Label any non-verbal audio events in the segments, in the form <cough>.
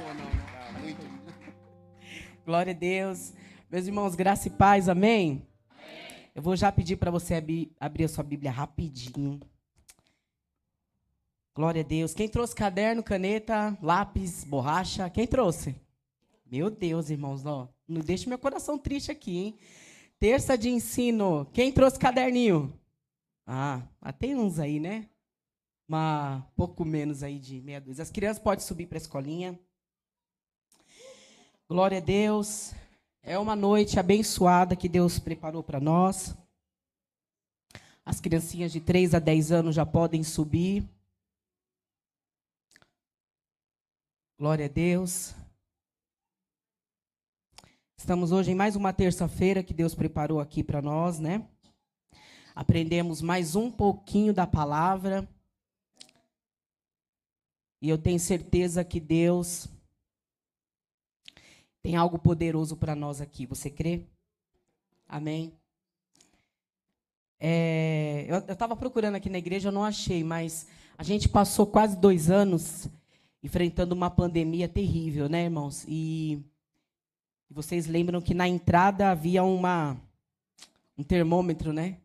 bom, não, né? Ah, muito. Glória a Deus. Meus irmãos, graça e paz, amém? amém. Eu vou já pedir para você abrir, abrir a sua Bíblia rapidinho. Glória a Deus. Quem trouxe caderno, caneta, lápis, borracha? Quem trouxe? Meu Deus, irmãos, ó, não deixe meu coração triste aqui, hein? Terça de ensino. Quem trouxe caderninho? Ah, tem uns aí, né? Mas pouco menos aí de meia dúzia. As crianças podem subir para a escolinha. Glória a Deus. É uma noite abençoada que Deus preparou para nós. As criancinhas de 3 a 10 anos já podem subir. Glória a Deus. Estamos hoje em mais uma terça-feira que Deus preparou aqui para nós, né? Aprendemos mais um pouquinho da palavra. E eu tenho certeza que Deus tem algo poderoso para nós aqui. Você crê? Amém? É, eu estava procurando aqui na igreja, eu não achei, mas a gente passou quase dois anos enfrentando uma pandemia terrível, né, irmãos? E vocês lembram que na entrada havia uma um termômetro, né?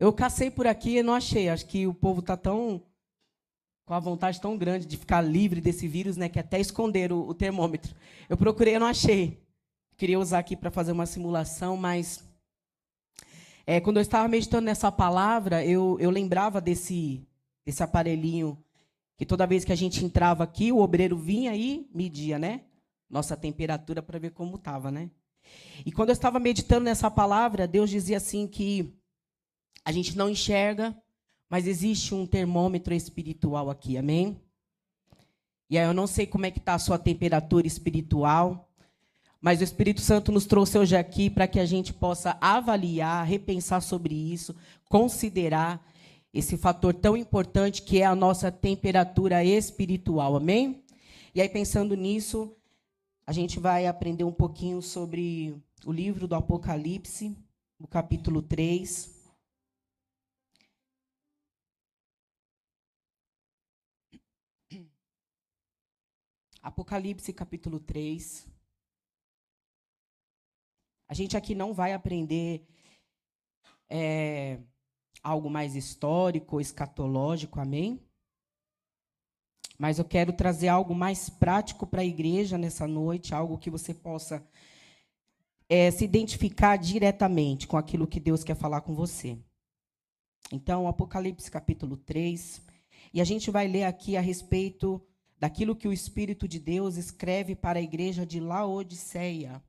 Eu cacei por aqui e não achei. Acho que o povo está tão com a vontade tão grande de ficar livre desse vírus, né, que até esconderam o, o termômetro. Eu procurei, e não achei. Queria usar aqui para fazer uma simulação, mas é, quando eu estava meditando nessa palavra, eu, eu lembrava desse, desse aparelhinho que toda vez que a gente entrava aqui, o obreiro vinha e media, né? Nossa temperatura para ver como estava, né? E quando eu estava meditando nessa palavra, Deus dizia assim que a gente não enxerga, mas existe um termômetro espiritual aqui, amém? E aí eu não sei como é que está a sua temperatura espiritual, mas o Espírito Santo nos trouxe hoje aqui para que a gente possa avaliar, repensar sobre isso, considerar esse fator tão importante que é a nossa temperatura espiritual, amém? E aí pensando nisso, a gente vai aprender um pouquinho sobre o livro do Apocalipse, o capítulo 3. Apocalipse capítulo 3. A gente aqui não vai aprender é, algo mais histórico, escatológico, amém? Mas eu quero trazer algo mais prático para a igreja nessa noite, algo que você possa é, se identificar diretamente com aquilo que Deus quer falar com você. Então, Apocalipse capítulo 3. E a gente vai ler aqui a respeito daquilo que o Espírito de Deus escreve para a igreja de Laodiceia,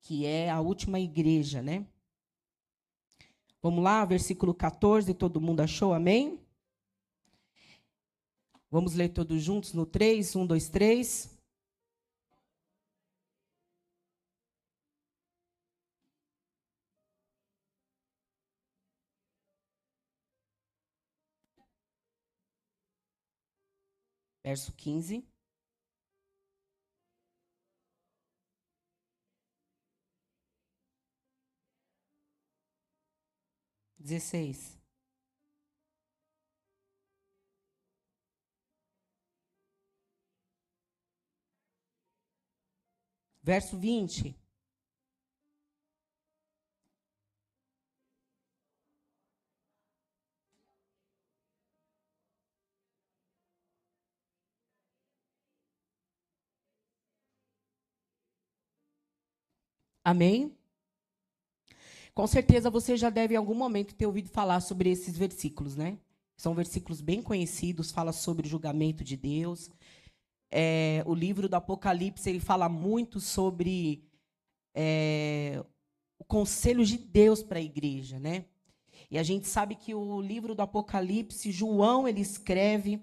que é a última igreja, né? Vamos lá, versículo 14, todo mundo achou? Amém? Vamos ler todos juntos no 3, 1, 2, 3. Verso 15. Dezesseis. Verso vinte. Amém? Com certeza você já deve em algum momento ter ouvido falar sobre esses versículos, né? São versículos bem conhecidos, fala sobre o julgamento de Deus. É, o livro do Apocalipse ele fala muito sobre é, o conselho de Deus para a igreja, né? E a gente sabe que o livro do Apocalipse, João ele escreve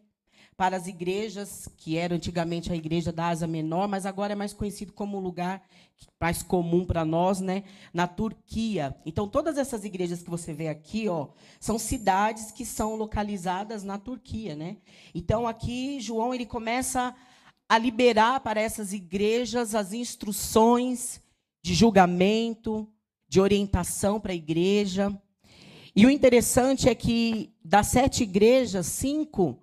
para as igrejas, que era antigamente a igreja da Ásia Menor, mas agora é mais conhecido como lugar mais comum para nós, né, na Turquia. Então, todas essas igrejas que você vê aqui, ó, são cidades que são localizadas na Turquia, né? Então, aqui João ele começa a liberar para essas igrejas as instruções de julgamento, de orientação para a igreja. E o interessante é que das sete igrejas, cinco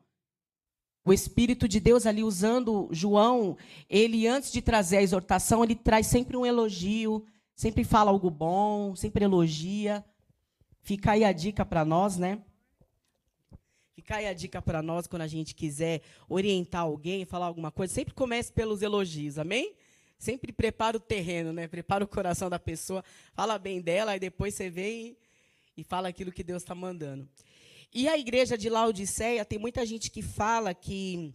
o Espírito de Deus ali usando João, ele antes de trazer a exortação, ele traz sempre um elogio, sempre fala algo bom, sempre elogia. Fica aí a dica para nós, né? Fica aí a dica para nós quando a gente quiser orientar alguém, falar alguma coisa, sempre comece pelos elogios, amém? Sempre prepara o terreno, né? Prepara o coração da pessoa, fala bem dela, e depois você vem e, e fala aquilo que Deus está mandando. E a igreja de Laodiceia, tem muita gente que fala que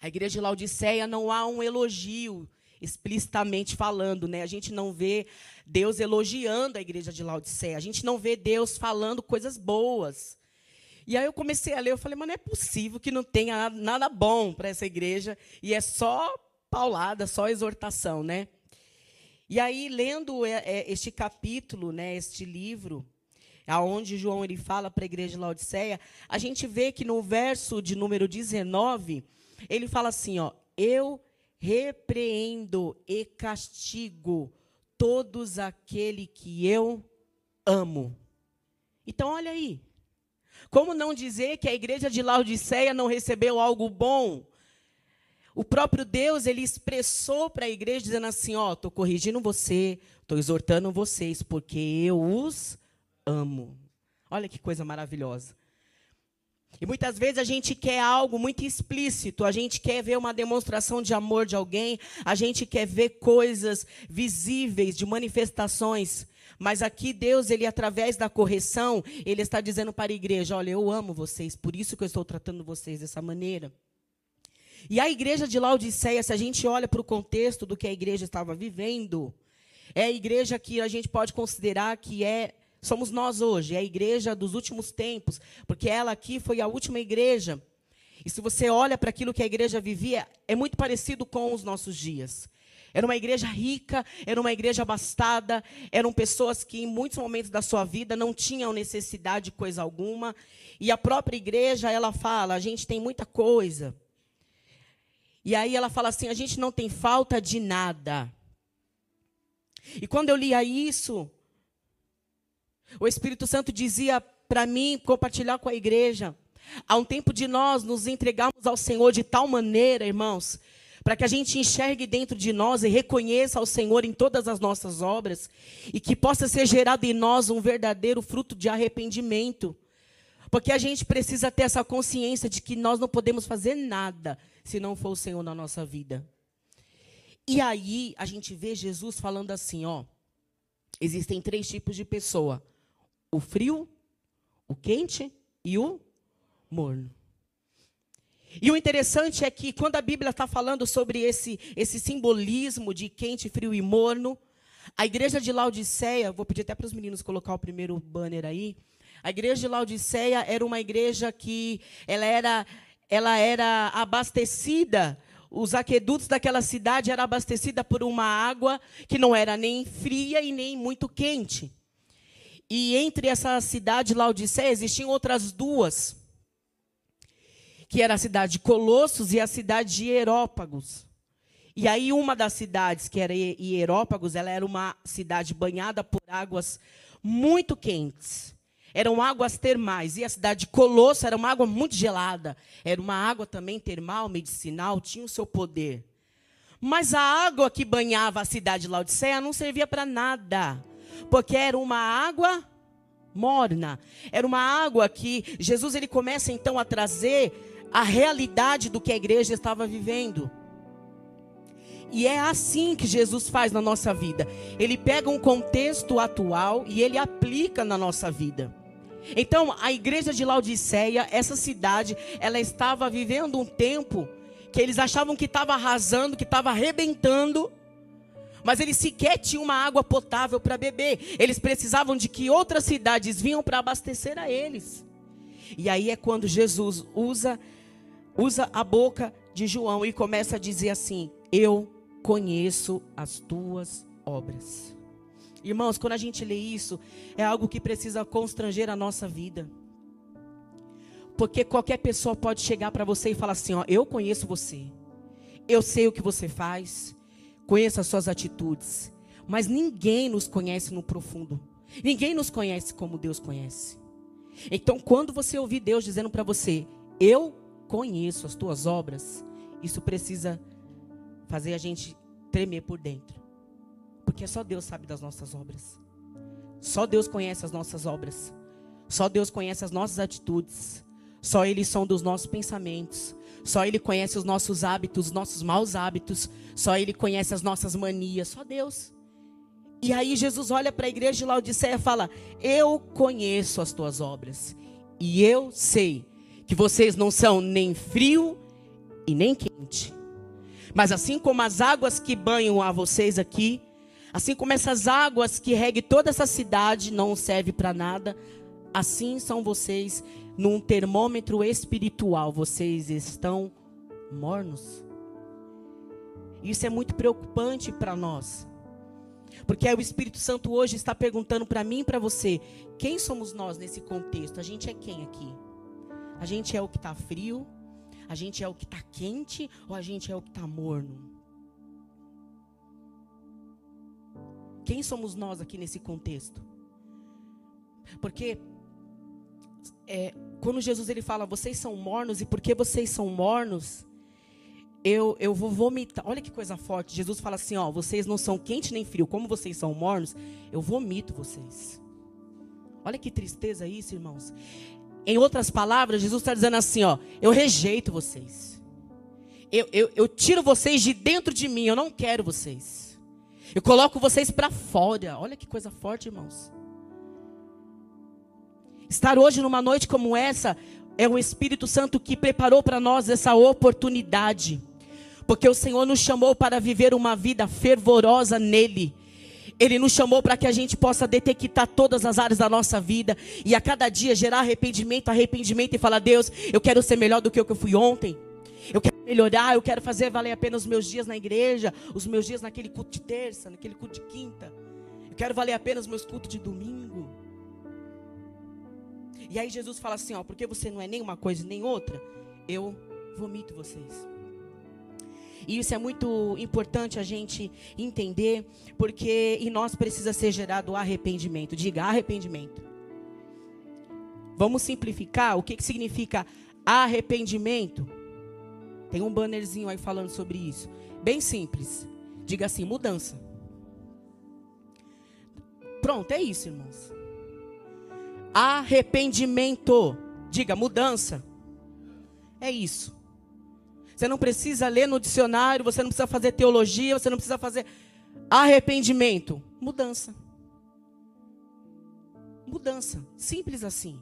a igreja de Laodiceia não há um elogio explicitamente falando, né? A gente não vê Deus elogiando a igreja de Laodiceia, a gente não vê Deus falando coisas boas. E aí eu comecei a ler, eu falei, mas não é possível que não tenha nada bom para essa igreja e é só paulada, só exortação, né? E aí lendo é, é, este capítulo, né, este livro, aonde João ele fala para a igreja de Laodiceia, a gente vê que no verso de número 19, ele fala assim, ó: "Eu repreendo e castigo todos aquele que eu amo". Então olha aí. Como não dizer que a igreja de Laodiceia não recebeu algo bom? O próprio Deus, ele expressou para a igreja dizendo assim, ó, estou corrigindo você, estou exortando vocês, porque eu os amo. Olha que coisa maravilhosa. E muitas vezes a gente quer algo muito explícito, a gente quer ver uma demonstração de amor de alguém, a gente quer ver coisas visíveis, de manifestações. Mas aqui Deus, ele através da correção, ele está dizendo para a igreja: olha, eu amo vocês, por isso que eu estou tratando vocês dessa maneira. E a igreja de Laodiceia, se a gente olha para o contexto do que a igreja estava vivendo, é a igreja que a gente pode considerar que é somos nós hoje, é a igreja dos últimos tempos, porque ela aqui foi a última igreja. E se você olha para aquilo que a igreja vivia, é muito parecido com os nossos dias. Era uma igreja rica, era uma igreja abastada, eram pessoas que em muitos momentos da sua vida não tinham necessidade de coisa alguma. E a própria igreja, ela fala: a gente tem muita coisa. E aí ela fala assim: a gente não tem falta de nada. E quando eu lia isso, o Espírito Santo dizia para mim compartilhar com a igreja. Há um tempo de nós nos entregarmos ao Senhor de tal maneira, irmãos, para que a gente enxergue dentro de nós e reconheça ao Senhor em todas as nossas obras e que possa ser gerado em nós um verdadeiro fruto de arrependimento. Porque a gente precisa ter essa consciência de que nós não podemos fazer nada se não for o Senhor na nossa vida. E aí a gente vê Jesus falando assim, ó, existem três tipos de pessoa o frio, o quente e o morno. E o interessante é que quando a Bíblia está falando sobre esse, esse simbolismo de quente, frio e morno, a igreja de Laodiceia, vou pedir até para os meninos colocar o primeiro banner aí. A igreja de Laodiceia era uma igreja que ela era, ela era abastecida, os aquedutos daquela cidade eram abastecida por uma água que não era nem fria e nem muito quente. E entre essa cidade Laodiceia existiam outras duas, que era a cidade de Colossos e a cidade de Hierópagos. E aí uma das cidades, que era Hierópagos, ela era uma cidade banhada por águas muito quentes. Eram águas termais. E a cidade de Colosso era uma água muito gelada. Era uma água também termal, medicinal, tinha o seu poder. Mas a água que banhava a cidade de Laodiceia não servia para nada porque era uma água morna. Era uma água que Jesus ele começa então a trazer a realidade do que a igreja estava vivendo. E é assim que Jesus faz na nossa vida. Ele pega um contexto atual e ele aplica na nossa vida. Então, a igreja de Laodiceia, essa cidade, ela estava vivendo um tempo que eles achavam que estava arrasando, que estava arrebentando mas eles sequer tinham uma água potável para beber. Eles precisavam de que outras cidades vinham para abastecer a eles. E aí é quando Jesus usa usa a boca de João e começa a dizer assim: Eu conheço as tuas obras. Irmãos, quando a gente lê isso, é algo que precisa constranger a nossa vida. Porque qualquer pessoa pode chegar para você e falar assim: Ó, eu conheço você, eu sei o que você faz, conheço as suas atitudes, mas ninguém nos conhece no profundo. Ninguém nos conhece como Deus conhece. Então, quando você ouvir Deus dizendo para você, eu conheço as tuas obras, isso precisa fazer a gente tremer por dentro. Porque só Deus sabe das nossas obras. Só Deus conhece as nossas obras. Só Deus conhece as nossas atitudes. Só Ele som dos nossos pensamentos. Só Ele conhece os nossos hábitos, os nossos maus hábitos. Só Ele conhece as nossas manias. Só Deus. E aí Jesus olha para a igreja de Laodiceia e fala: Eu conheço as tuas obras. E eu sei que vocês não são nem frio e nem quente. Mas assim como as águas que banham a vocês aqui, assim como essas águas que reguem toda essa cidade não serve para nada, assim são vocês num termômetro espiritual, vocês estão mornos. Isso é muito preocupante para nós. Porque o Espírito Santo hoje está perguntando para mim e para você: quem somos nós nesse contexto? A gente é quem aqui? A gente é o que está frio? A gente é o que está quente? Ou a gente é o que está morno? Quem somos nós aqui nesse contexto? Porque é, quando Jesus ele fala, vocês são mornos, e porque vocês são mornos, eu, eu vou vomitar. Olha que coisa forte. Jesus fala assim: ó, vocês não são quente nem frio, como vocês são mornos, eu vomito vocês. Olha que tristeza isso, irmãos. Em outras palavras, Jesus está dizendo assim: ó, eu rejeito vocês. Eu, eu, eu tiro vocês de dentro de mim, eu não quero vocês. Eu coloco vocês para fora. Olha que coisa forte, irmãos. Estar hoje numa noite como essa é o Espírito Santo que preparou para nós essa oportunidade. Porque o Senhor nos chamou para viver uma vida fervorosa nele. Ele nos chamou para que a gente possa detectar todas as áreas da nossa vida e a cada dia gerar arrependimento, arrependimento e falar: Deus, eu quero ser melhor do que o que eu fui ontem. Eu quero melhorar, eu quero fazer valer a pena os meus dias na igreja, os meus dias naquele culto de terça, naquele culto de quinta. Eu quero valer a pena os meus cultos de domingo. E aí Jesus fala assim, ó, porque você não é nem uma coisa nem outra, eu vomito vocês. E isso é muito importante a gente entender, porque em nós precisa ser gerado arrependimento. Diga arrependimento. Vamos simplificar o que, que significa arrependimento. Tem um bannerzinho aí falando sobre isso. Bem simples. Diga assim: mudança. Pronto, é isso, irmãos. Arrependimento. Diga mudança. É isso. Você não precisa ler no dicionário, você não precisa fazer teologia, você não precisa fazer arrependimento. Mudança. Mudança. Simples assim.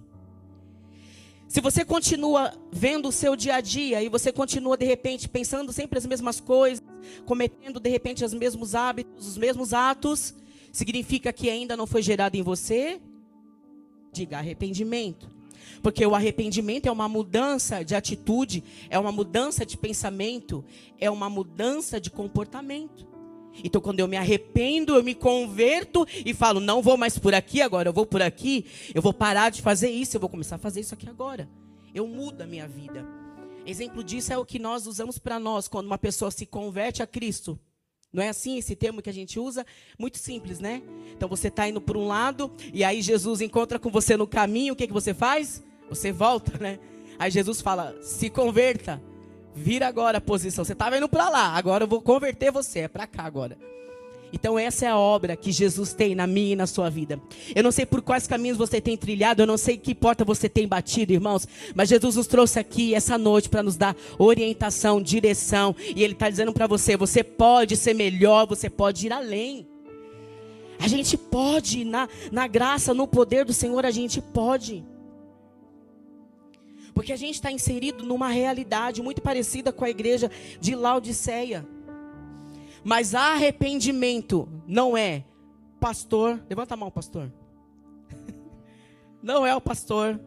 Se você continua vendo o seu dia a dia e você continua de repente pensando sempre as mesmas coisas, cometendo de repente os mesmos hábitos, os mesmos atos, significa que ainda não foi gerado em você? Diga arrependimento. Porque o arrependimento é uma mudança de atitude, é uma mudança de pensamento, é uma mudança de comportamento. Então, quando eu me arrependo, eu me converto e falo: não vou mais por aqui agora, eu vou por aqui, eu vou parar de fazer isso, eu vou começar a fazer isso aqui agora. Eu mudo a minha vida. Exemplo disso é o que nós usamos para nós quando uma pessoa se converte a Cristo. Não é assim esse termo que a gente usa? Muito simples, né? Então você está indo por um lado e aí Jesus encontra com você no caminho, o que, que você faz? Você volta, né? Aí Jesus fala: se converta, vira agora a posição. Você estava indo para lá, agora eu vou converter você, é para cá agora. Então essa é a obra que Jesus tem na minha e na sua vida. Eu não sei por quais caminhos você tem trilhado, eu não sei que porta você tem batido, irmãos, mas Jesus nos trouxe aqui essa noite para nos dar orientação, direção, e Ele está dizendo para você: você pode ser melhor, você pode ir além. A gente pode, na, na graça, no poder do Senhor, a gente pode. Porque a gente está inserido numa realidade muito parecida com a igreja de Laodiceia. Mas arrependimento não é pastor. Levanta a mão, pastor. <laughs> Não é o pastor.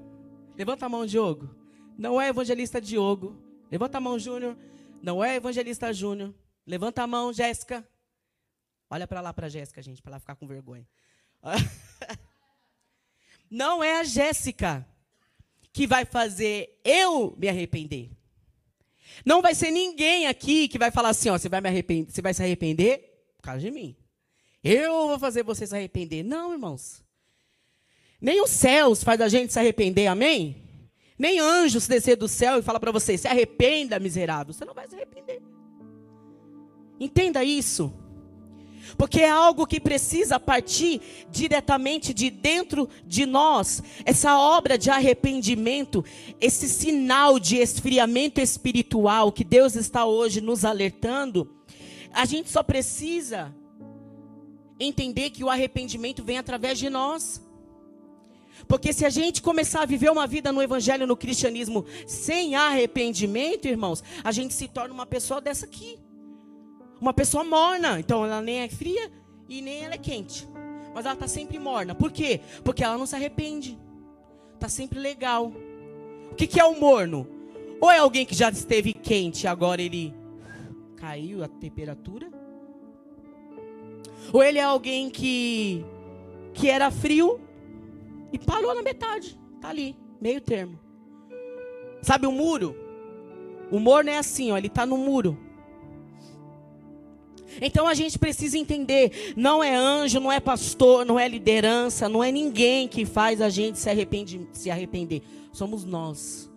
Levanta a mão, Diogo. Não é evangelista Diogo. Levanta a mão, Júnior. Não é evangelista Júnior. Levanta a mão, Jéssica. Olha para lá para Jéssica, gente, para ela ficar com vergonha. <laughs> Não é a Jéssica que vai fazer eu me arrepender. Não vai ser ninguém aqui que vai falar assim, ó, você vai me arrepender, você vai se arrepender por causa de mim. Eu vou fazer você se arrepender. Não, irmãos. Nem os céus faz a gente se arrepender, amém? Nem anjos descer do céu e falar para você, se arrependa, miserável. Você não vai se arrepender. Entenda isso. Porque é algo que precisa partir diretamente de dentro de nós. Essa obra de arrependimento, esse sinal de esfriamento espiritual que Deus está hoje nos alertando, a gente só precisa entender que o arrependimento vem através de nós. Porque se a gente começar a viver uma vida no evangelho, no cristianismo, sem arrependimento, irmãos, a gente se torna uma pessoa dessa aqui. Uma pessoa morna. Então ela nem é fria e nem ela é quente. Mas ela está sempre morna. Por quê? Porque ela não se arrepende. Está sempre legal. O que, que é o morno? Ou é alguém que já esteve quente e agora ele caiu a temperatura? Ou ele é alguém que, que era frio e parou na metade. Está ali, meio termo. Sabe o muro? O morno é assim, ó, ele está no muro. Então a gente precisa entender, não é anjo, não é pastor, não é liderança, não é ninguém que faz a gente se, arrepende, se arrepender. Somos nós.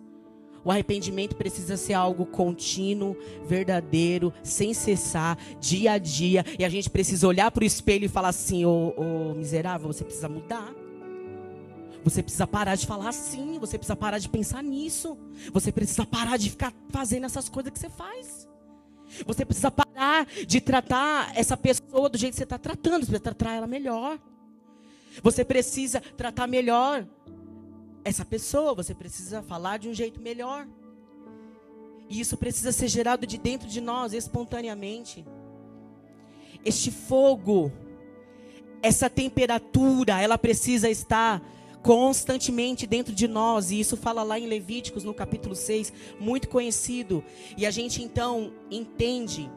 O arrependimento precisa ser algo contínuo, verdadeiro, sem cessar, dia a dia. E a gente precisa olhar para o espelho e falar assim: ô, ô miserável, você precisa mudar. Você precisa parar de falar assim. Você precisa parar de pensar nisso. Você precisa parar de ficar fazendo essas coisas que você faz. Você precisa parar de tratar essa pessoa do jeito que você está tratando. Você precisa tratar ela melhor. Você precisa tratar melhor essa pessoa. Você precisa falar de um jeito melhor. E isso precisa ser gerado de dentro de nós, espontaneamente. Este fogo, essa temperatura, ela precisa estar constantemente dentro de nós, e isso fala lá em Levíticos, no capítulo 6, muito conhecido. E a gente então entende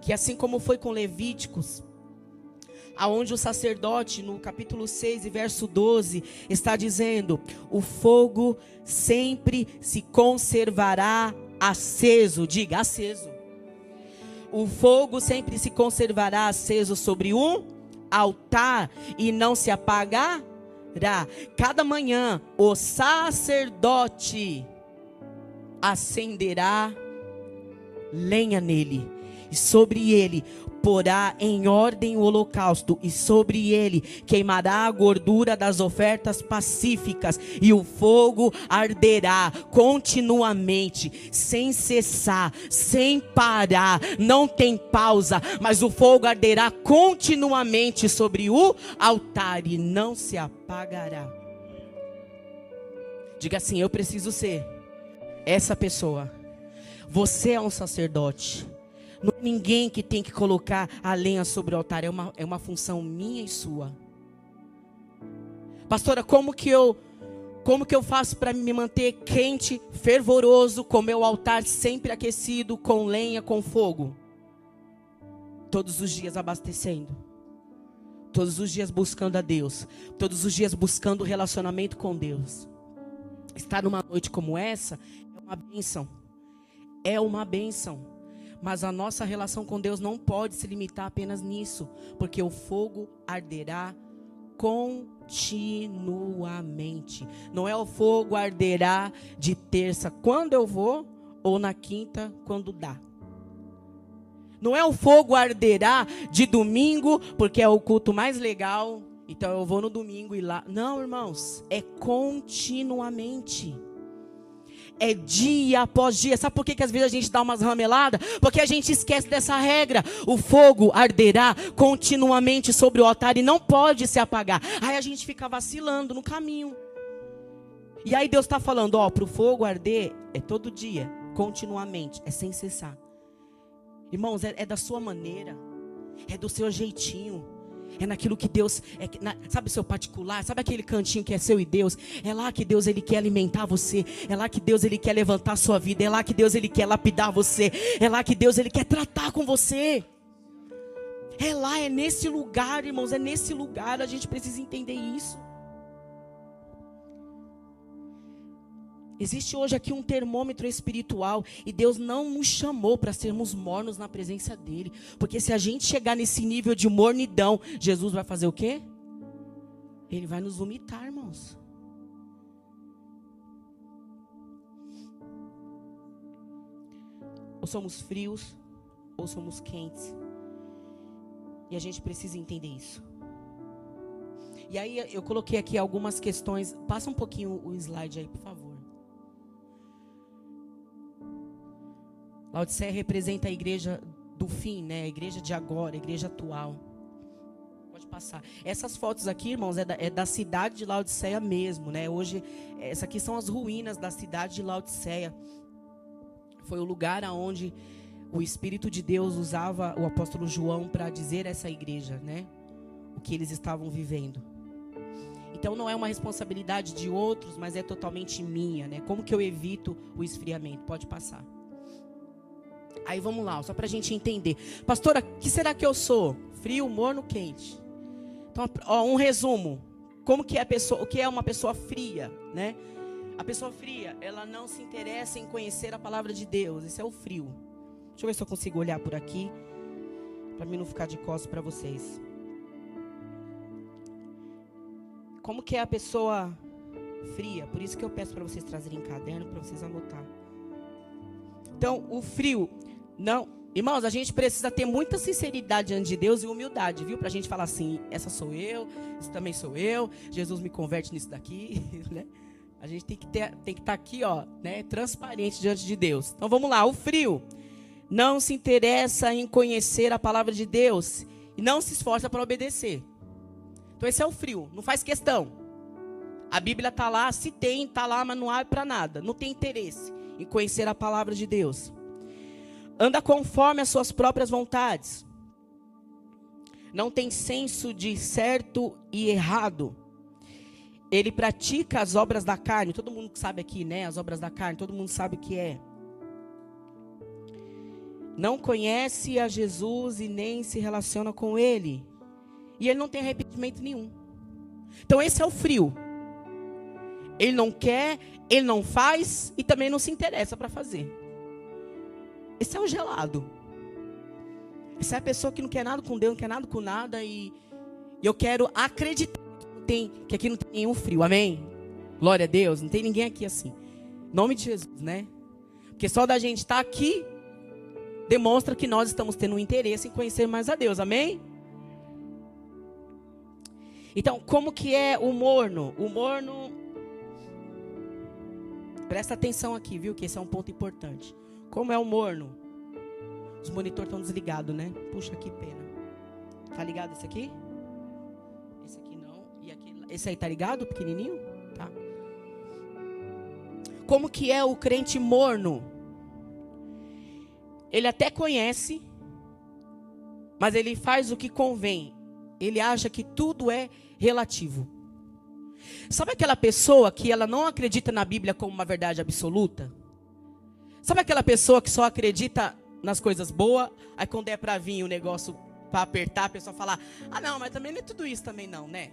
que assim como foi com Levíticos, aonde o sacerdote no capítulo 6 e verso 12 está dizendo: "O fogo sempre se conservará aceso", diga aceso. O fogo sempre se conservará aceso sobre um altar e não se apagará Cada manhã o sacerdote acenderá lenha nele, e sobre ele porá em ordem o holocausto, e sobre ele queimará a gordura das ofertas pacíficas, e o fogo arderá continuamente, sem cessar, sem parar, não tem pausa, mas o fogo arderá continuamente sobre o altar e não se apagará. Diga assim: Eu preciso ser essa pessoa. Você é um sacerdote. Não é ninguém que tem que colocar a lenha sobre o altar, é uma, é uma função minha e sua. Pastora, como que eu como que eu faço para me manter quente, fervoroso, com meu altar sempre aquecido, com lenha, com fogo? Todos os dias abastecendo. Todos os dias buscando a Deus. Todos os dias buscando relacionamento com Deus. Estar numa noite como essa é uma bênção. É uma bênção. Mas a nossa relação com Deus não pode se limitar apenas nisso, porque o fogo arderá continuamente. Não é o fogo arderá de terça quando eu vou ou na quinta quando dá. Não é o fogo arderá de domingo porque é o culto mais legal, então eu vou no domingo e lá. Não, irmãos, é continuamente é dia após dia. Sabe por que, que às vezes a gente dá umas rameladas? Porque a gente esquece dessa regra. O fogo arderá continuamente sobre o altar e não pode se apagar. Aí a gente fica vacilando no caminho. E aí Deus está falando, ó, para o fogo arder é todo dia, continuamente, é sem cessar. Irmãos, é, é da sua maneira, é do seu jeitinho. É naquilo que Deus, é, na, sabe o seu particular, sabe aquele cantinho que é seu e Deus? É lá que Deus ele quer alimentar você, é lá que Deus ele quer levantar a sua vida, é lá que Deus ele quer lapidar você, é lá que Deus ele quer tratar com você. É lá, é nesse lugar, irmãos, é nesse lugar, a gente precisa entender isso. Existe hoje aqui um termômetro espiritual e Deus não nos chamou para sermos mornos na presença dele, porque se a gente chegar nesse nível de mornidão, Jesus vai fazer o quê? Ele vai nos vomitar, irmãos. Ou somos frios, ou somos quentes. E a gente precisa entender isso. E aí eu coloquei aqui algumas questões. Passa um pouquinho o slide aí, por favor. Laodiceia representa a igreja do fim, né? A igreja de agora, a igreja atual. Pode passar. Essas fotos aqui, irmãos, é da, é da cidade de Laodiceia mesmo, né? Hoje, essa aqui são as ruínas da cidade de Laodiceia. Foi o lugar aonde o Espírito de Deus usava o apóstolo João para dizer a essa igreja, né? O que eles estavam vivendo. Então não é uma responsabilidade de outros, mas é totalmente minha, né? Como que eu evito o esfriamento? Pode passar. Aí vamos lá, só para a gente entender. Pastora, que será que eu sou? Frio, morno, quente. Então, ó, um resumo. Como que é pessoa, o que é uma pessoa fria, né? A pessoa fria, ela não se interessa em conhecer a palavra de Deus. Esse é o frio. Deixa eu ver se eu consigo olhar por aqui. Para mim não ficar de costas para vocês. Como que é a pessoa fria? Por isso que eu peço para vocês trazerem caderno para vocês anotar. Então, o frio não, irmãos, a gente precisa ter muita sinceridade diante de Deus e humildade, viu? Para a gente falar assim, essa sou eu, isso também sou eu, Jesus me converte nisso daqui, <laughs> né? A gente tem que ter, tem que estar tá aqui, ó, né, transparente diante de Deus. Então vamos lá, o frio não se interessa em conhecer a palavra de Deus e não se esforça para obedecer. Então esse é o frio, não faz questão. A Bíblia está lá, se tem, está lá, mas não abre para nada. Não tem interesse em conhecer a palavra de Deus. Anda conforme as suas próprias vontades. Não tem senso de certo e errado. Ele pratica as obras da carne. Todo mundo sabe aqui, né? As obras da carne, todo mundo sabe o que é não conhece a Jesus e nem se relaciona com ele. E ele não tem arrependimento nenhum. Então esse é o frio. Ele não quer, ele não faz e também não se interessa para fazer. Esse é o gelado. Essa é a pessoa que não quer nada com Deus, não quer nada com nada e eu quero acreditar que, tem, que aqui não tem nenhum frio. Amém? Glória a Deus. Não tem ninguém aqui assim. Nome de Jesus, né? Porque só da gente estar tá aqui demonstra que nós estamos tendo um interesse em conhecer mais a Deus. Amém? Então, como que é o morno? O morno Presta atenção aqui, viu, que esse é um ponto importante. Como é o morno? Os monitores estão desligados, né? Puxa, que pena. Tá ligado esse aqui? Esse aqui não. E aquele, esse aí tá ligado, pequenininho? Tá. Como que é o crente morno? Ele até conhece, mas ele faz o que convém. Ele acha que tudo é relativo. Sabe aquela pessoa que ela não acredita na Bíblia como uma verdade absoluta? Sabe aquela pessoa que só acredita nas coisas boas, aí quando é para vir o negócio para apertar, a pessoa fala: "Ah, não, mas também não é tudo isso também não, né?"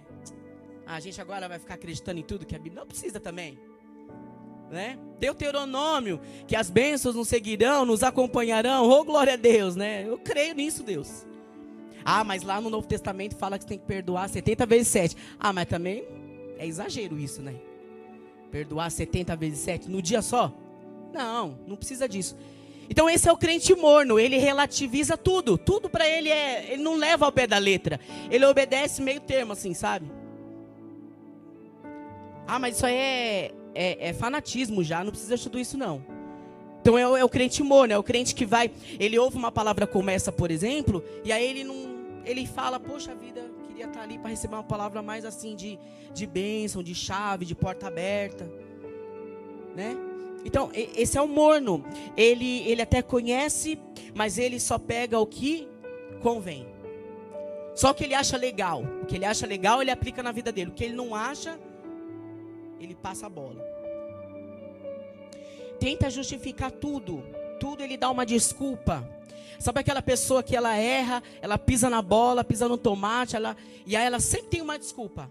A gente agora vai ficar acreditando em tudo que a Bíblia não precisa também né? Deuteronômio, que as bênçãos nos seguirão, nos acompanharão. Oh, glória a Deus, né? Eu creio nisso, Deus. Ah, mas lá no Novo Testamento fala que você tem que perdoar 70 vezes 7. Ah, mas também é exagero isso, né? Perdoar 70 vezes 7 no dia só? Não, não precisa disso. Então esse é o crente morno, ele relativiza tudo. Tudo para ele é, ele não leva ao pé da letra. Ele obedece meio termo assim, sabe? Ah, mas isso aí é é, é, fanatismo já, não precisa de tudo isso não. Então é, é o crente morno, é o crente que vai, ele ouve uma palavra como essa, por exemplo, e aí ele não, ele fala, poxa vida, queria estar ali para receber uma palavra mais assim de, de bênção, de chave, de porta aberta, né? Então esse é o morno, ele, ele até conhece, mas ele só pega o que convém. Só que ele acha legal, o que ele acha legal ele aplica na vida dele, o que ele não acha ele passa a bola. Tenta justificar tudo, tudo ele dá uma desculpa. Sabe aquela pessoa que ela erra, ela pisa na bola, pisa no tomate, ela, e aí ela sempre tem uma desculpa.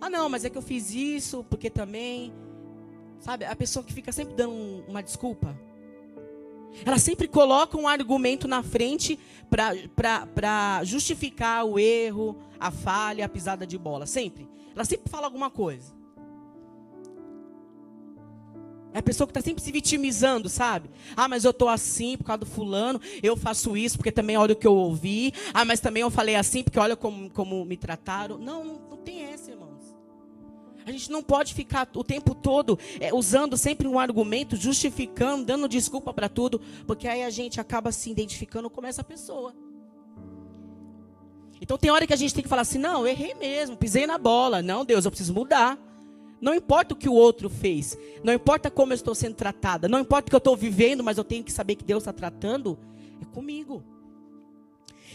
Ah, não, mas é que eu fiz isso, porque também. Sabe, a pessoa que fica sempre dando uma desculpa. Ela sempre coloca um argumento na frente para justificar o erro, a falha, a pisada de bola. Sempre. Ela sempre fala alguma coisa. É a pessoa que está sempre se vitimizando, sabe? Ah, mas eu estou assim por causa do fulano, eu faço isso porque também olha o que eu ouvi. Ah, mas também eu falei assim porque olha como, como me trataram. Não, não, não tem. A gente não pode ficar o tempo todo é, usando sempre um argumento, justificando, dando desculpa para tudo, porque aí a gente acaba se identificando com essa pessoa. Então tem hora que a gente tem que falar assim: não, errei mesmo, pisei na bola. Não, Deus, eu preciso mudar. Não importa o que o outro fez, não importa como eu estou sendo tratada, não importa o que eu estou vivendo, mas eu tenho que saber que Deus está tratando é comigo.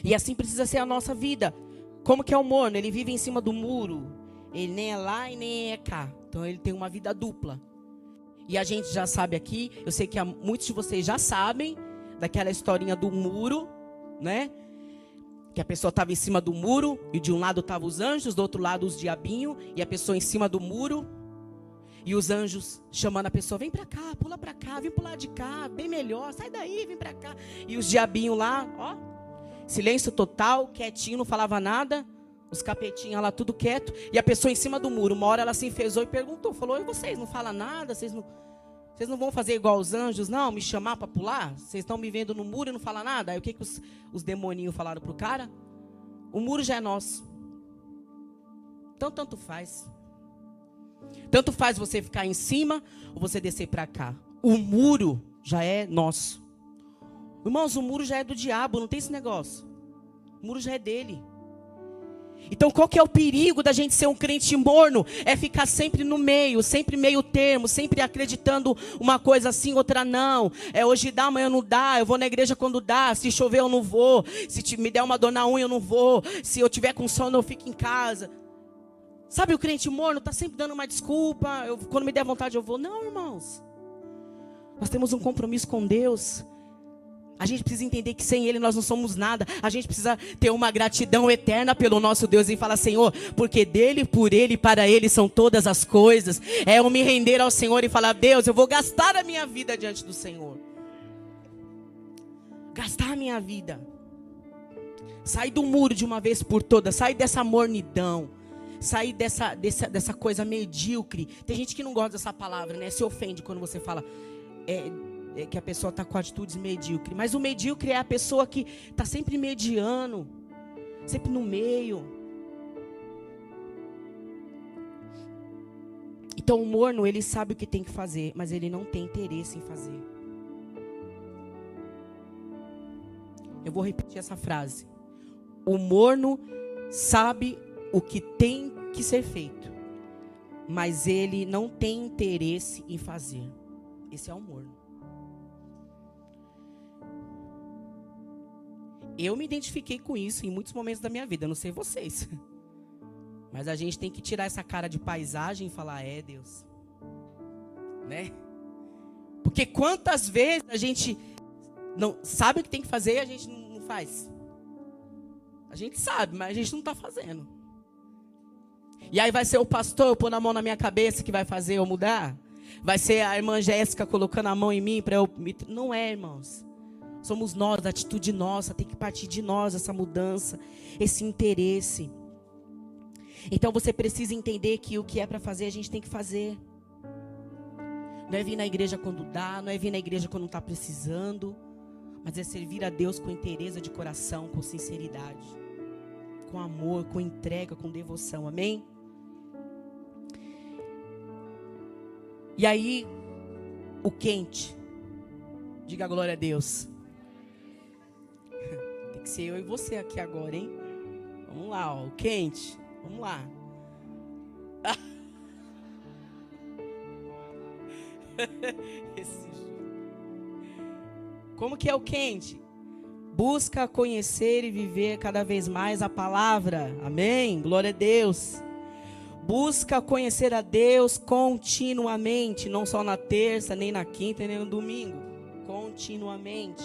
E assim precisa ser a nossa vida. Como que é o morno? Ele vive em cima do muro. Ele nem é lá e nem é cá. Então ele tem uma vida dupla. E a gente já sabe aqui, eu sei que muitos de vocês já sabem daquela historinha do muro, né? Que a pessoa estava em cima do muro e de um lado estavam os anjos, do outro lado os diabinhos e a pessoa em cima do muro e os anjos chamando a pessoa, vem para cá, pula para cá, vem lado de cá, bem melhor, sai daí, vem para cá. E os diabinhos lá, ó, silêncio total, quietinho, não falava nada. Os capetinhos lá tudo quieto e a pessoa em cima do muro. Uma hora ela se enfesou e perguntou, falou: "E vocês não falam nada? Vocês não vocês não vão fazer igual os anjos, não? Me chamar para pular? Vocês estão me vendo no muro e não falam nada? Aí o que, que os, os demoninhos falaram pro cara? O muro já é nosso. Então tanto faz. Tanto faz você ficar em cima ou você descer para cá. O muro já é nosso. Irmãos, o muro já é do diabo, não tem esse negócio. O muro já é dele. Então, qual que é o perigo da gente ser um crente morno? É ficar sempre no meio, sempre meio termo, sempre acreditando uma coisa assim, outra não. É hoje dá, amanhã não dá. Eu vou na igreja quando dá. Se chover, eu não vou. Se me der uma dor na unha, eu não vou. Se eu tiver com sono, eu fico em casa. Sabe o crente morno está sempre dando uma desculpa. Eu, quando me der vontade eu vou. Não, irmãos. Nós temos um compromisso com Deus. A gente precisa entender que sem Ele nós não somos nada. A gente precisa ter uma gratidão eterna pelo nosso Deus e falar, Senhor, porque dele, por Ele, para Ele são todas as coisas. É eu me render ao Senhor e falar, Deus, eu vou gastar a minha vida diante do Senhor. Gastar a minha vida. Sair do muro de uma vez por todas. Sair dessa mornidão sair dessa, dessa, dessa coisa medíocre. Tem gente que não gosta dessa palavra, né? Se ofende quando você fala é, é que a pessoa está com atitudes medíocres. Mas o medíocre é a pessoa que está sempre mediano, sempre no meio. Então o morno, ele sabe o que tem que fazer, mas ele não tem interesse em fazer. Eu vou repetir essa frase. O morno sabe o que tem que ser feito, mas ele não tem interesse em fazer. Esse é o morno. Eu me identifiquei com isso em muitos momentos da minha vida, eu não sei vocês. <laughs> Mas a gente tem que tirar essa cara de paisagem e falar: é Deus. Né? Porque quantas vezes a gente não sabe o que tem que fazer e a gente não faz? A gente sabe, mas a gente não está fazendo. E aí vai ser o pastor pôr a mão na minha cabeça que vai fazer eu mudar? Vai ser a irmã Jéssica colocando a mão em mim para eu. Não é, irmãos. Somos nós, a atitude nossa, tem que partir de nós essa mudança, esse interesse. Então você precisa entender que o que é para fazer, a gente tem que fazer. Não é vir na igreja quando dá, não é vir na igreja quando está precisando, mas é servir a Deus com interesse de coração, com sinceridade, com amor, com entrega, com devoção. Amém? E aí, o quente. Diga glória a Deus. Que ser eu e você aqui agora, hein? Vamos lá, ó, o quente. Vamos lá. <laughs> Esse... Como que é o quente? Busca conhecer e viver cada vez mais a palavra. Amém? Glória a Deus. Busca conhecer a Deus continuamente, não só na terça, nem na quinta, nem no domingo. Continuamente.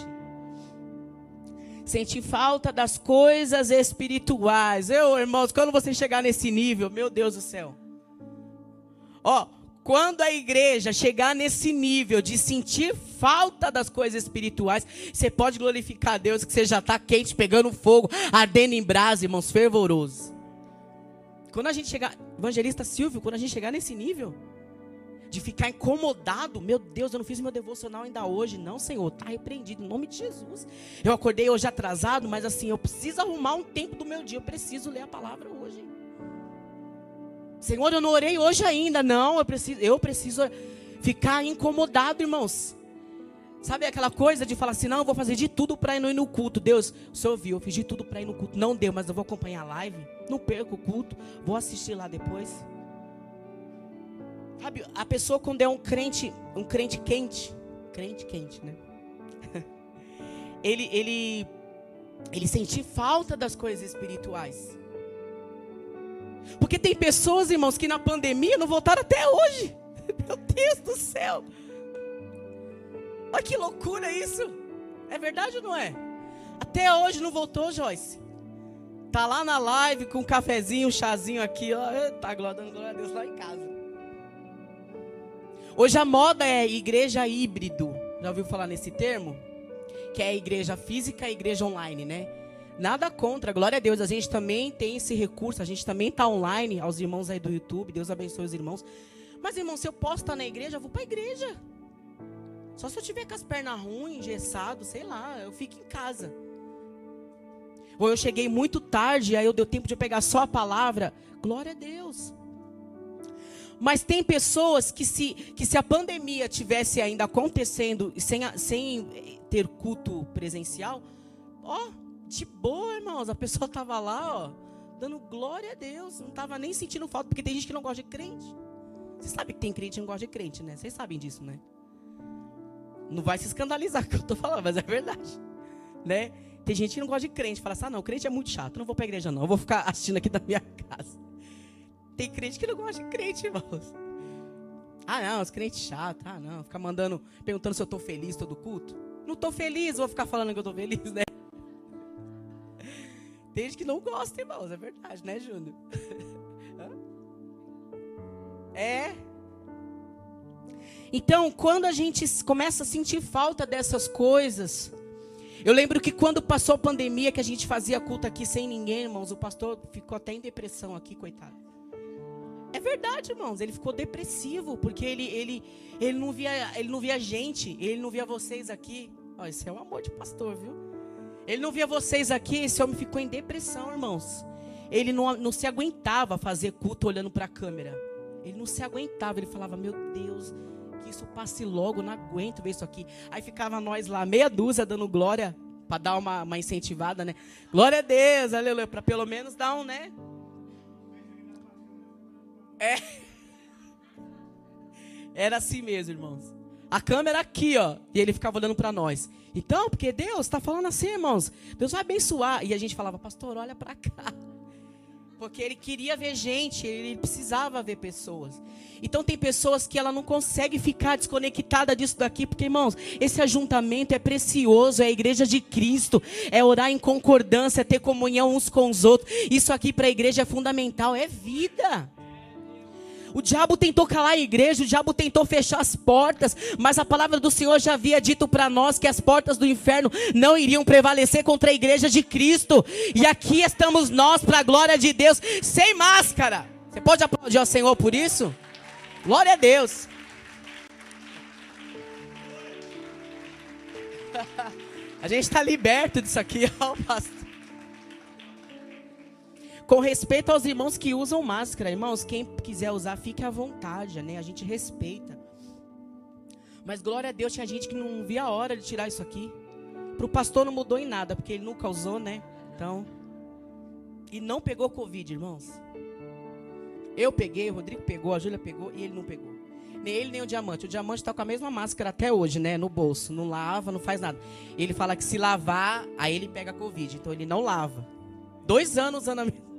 Sentir falta das coisas espirituais. Eu, irmãos, quando você chegar nesse nível, meu Deus do céu. Ó, quando a igreja chegar nesse nível de sentir falta das coisas espirituais, você pode glorificar a Deus que você já está quente, pegando fogo, ardendo em brasa, irmãos, fervoroso. Quando a gente chegar, evangelista Silvio, quando a gente chegar nesse nível, de ficar incomodado. Meu Deus, eu não fiz meu devocional ainda hoje. Não, Senhor, está repreendido em nome de Jesus. Eu acordei hoje atrasado, mas assim, eu preciso arrumar um tempo do meu dia. Eu preciso ler a palavra hoje. Senhor, eu não orei hoje ainda. Não, eu preciso, eu preciso ficar incomodado, irmãos. Sabe aquela coisa de falar assim, não, eu vou fazer de tudo para ir no culto. Deus, o senhor viu, eu fiz de tudo para ir no culto. Não deu, mas eu vou acompanhar a live. Não perco o culto. Vou assistir lá depois. Sabe, a pessoa quando é um crente, um crente quente, crente quente, né? <laughs> ele, ele, ele sente falta das coisas espirituais. Porque tem pessoas, irmãos, que na pandemia não voltaram até hoje. <laughs> Meu Deus do céu. Olha que loucura isso. É verdade ou não é? Até hoje não voltou, Joyce. Tá lá na live com um cafezinho, um chazinho aqui, ó. Tá dando glória a Deus lá em casa. Hoje a moda é igreja híbrido. Já ouviu falar nesse termo? Que é a igreja física e igreja online, né? Nada contra, glória a Deus. A gente também tem esse recurso, a gente também está online, aos irmãos aí do YouTube. Deus abençoe os irmãos. Mas, irmão, se eu posso estar na igreja, eu vou para a igreja. Só se eu tiver com as pernas ruins, engessado, sei lá, eu fico em casa. Ou eu cheguei muito tarde, aí eu deu tempo de pegar só a palavra. Glória a Deus. Mas tem pessoas que se, que se a pandemia tivesse ainda acontecendo sem, sem ter culto presencial, ó, de boa, irmãos, a pessoa <laughs> estava lá, ó, dando glória a Deus, não estava nem sentindo falta, porque tem gente que não gosta de crente. Você sabe que tem crente que não gosta de crente, né? Vocês sabem disso, né? Não vai se escandalizar <laughs> que eu estou falando, mas é verdade, né? Tem gente que não gosta de crente, fala assim, ah, não, crente é muito chato, não vou para a igreja não, eu vou ficar <laughs> assistindo aqui da minha casa. Tem crente que não gosta de crente, irmãos. Ah, não, os crentes chatos. Ah, não, ficar mandando, perguntando se eu estou feliz todo culto. Não estou feliz, vou ficar falando que eu estou feliz, né? Tem gente que não gosta, irmãos, é verdade, né, Júnior? é. Então, quando a gente começa a sentir falta dessas coisas, eu lembro que quando passou a pandemia, que a gente fazia culto aqui sem ninguém, irmãos, o pastor ficou até em depressão aqui, coitado. É verdade, irmãos. Ele ficou depressivo porque ele, ele, ele, não, via, ele não via gente, ele não via vocês aqui. Ó, esse é o amor de pastor, viu? Ele não via vocês aqui, esse homem ficou em depressão, irmãos. Ele não, não se aguentava fazer culto olhando para a câmera. Ele não se aguentava. Ele falava: Meu Deus, que isso passe logo, não aguento ver isso aqui. Aí ficava nós lá, meia dúzia, dando glória, para dar uma, uma incentivada, né? Glória a Deus, aleluia, para pelo menos dar um, né? É. Era assim mesmo, irmãos. A câmera aqui, ó. E ele ficava olhando para nós. Então, porque Deus está falando assim, irmãos. Deus vai abençoar. E a gente falava, pastor, olha para cá. Porque ele queria ver gente, ele precisava ver pessoas. Então tem pessoas que ela não consegue ficar desconectada disso daqui, porque irmãos, esse ajuntamento é precioso, é a igreja de Cristo, é orar em concordância, é ter comunhão uns com os outros. Isso aqui para a igreja é fundamental, é vida. O diabo tentou calar a igreja, o diabo tentou fechar as portas, mas a palavra do Senhor já havia dito para nós que as portas do inferno não iriam prevalecer contra a igreja de Cristo. E aqui estamos nós, para a glória de Deus, sem máscara. Você pode aplaudir ao Senhor por isso? Glória a Deus. <laughs> A gente está liberto disso aqui, ó, <laughs> pastor. Com respeito aos irmãos que usam máscara, irmãos, quem quiser usar, fique à vontade, né? A gente respeita. Mas glória a Deus, tinha gente que não via a hora de tirar isso aqui. Para o pastor não mudou em nada, porque ele nunca usou, né? Então. E não pegou Covid, irmãos. Eu peguei, o Rodrigo pegou, a Júlia pegou e ele não pegou. Nem ele, nem o diamante. O diamante está com a mesma máscara até hoje, né? No bolso. Não lava, não faz nada. Ele fala que se lavar, aí ele pega Covid. Então ele não lava. Dois anos usando a mesma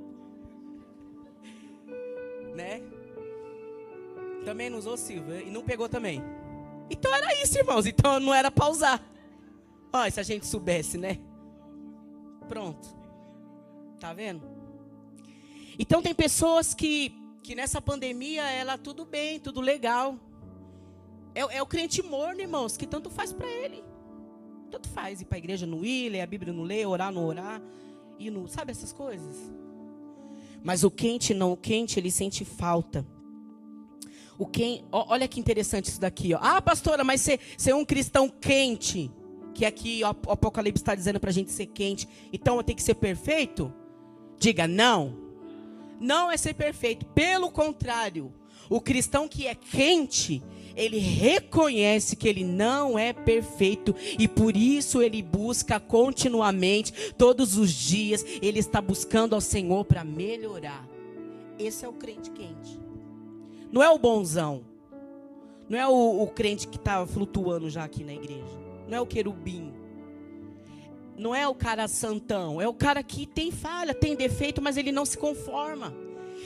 né? Também não usou Silva e não pegou também. Então era isso, irmãos. Então não era para usar. Olha, se a gente soubesse, né? Pronto. Tá vendo? Então tem pessoas que, que nessa pandemia, ela tudo bem, tudo legal. É, é o crente morno, irmãos, que tanto faz para ele. Tanto faz ir para a igreja não ir, ler a Bíblia não ler, orar não orar. E não, sabe essas coisas? Mas o quente não, o quente ele sente falta. O quem, olha que interessante isso daqui. Ó. Ah, pastora, mas ser, ser um cristão quente, que aqui o Apocalipse está dizendo para a gente ser quente, então eu tenho que ser perfeito? Diga não. Não é ser perfeito. Pelo contrário, o cristão que é quente, ele reconhece que ele não é perfeito e por isso ele busca continuamente, todos os dias, ele está buscando ao Senhor para melhorar. Esse é o crente quente. Não é o bonzão. Não é o, o crente que está flutuando já aqui na igreja. Não é o querubim. Não é o cara santão. É o cara que tem falha, tem defeito, mas ele não se conforma.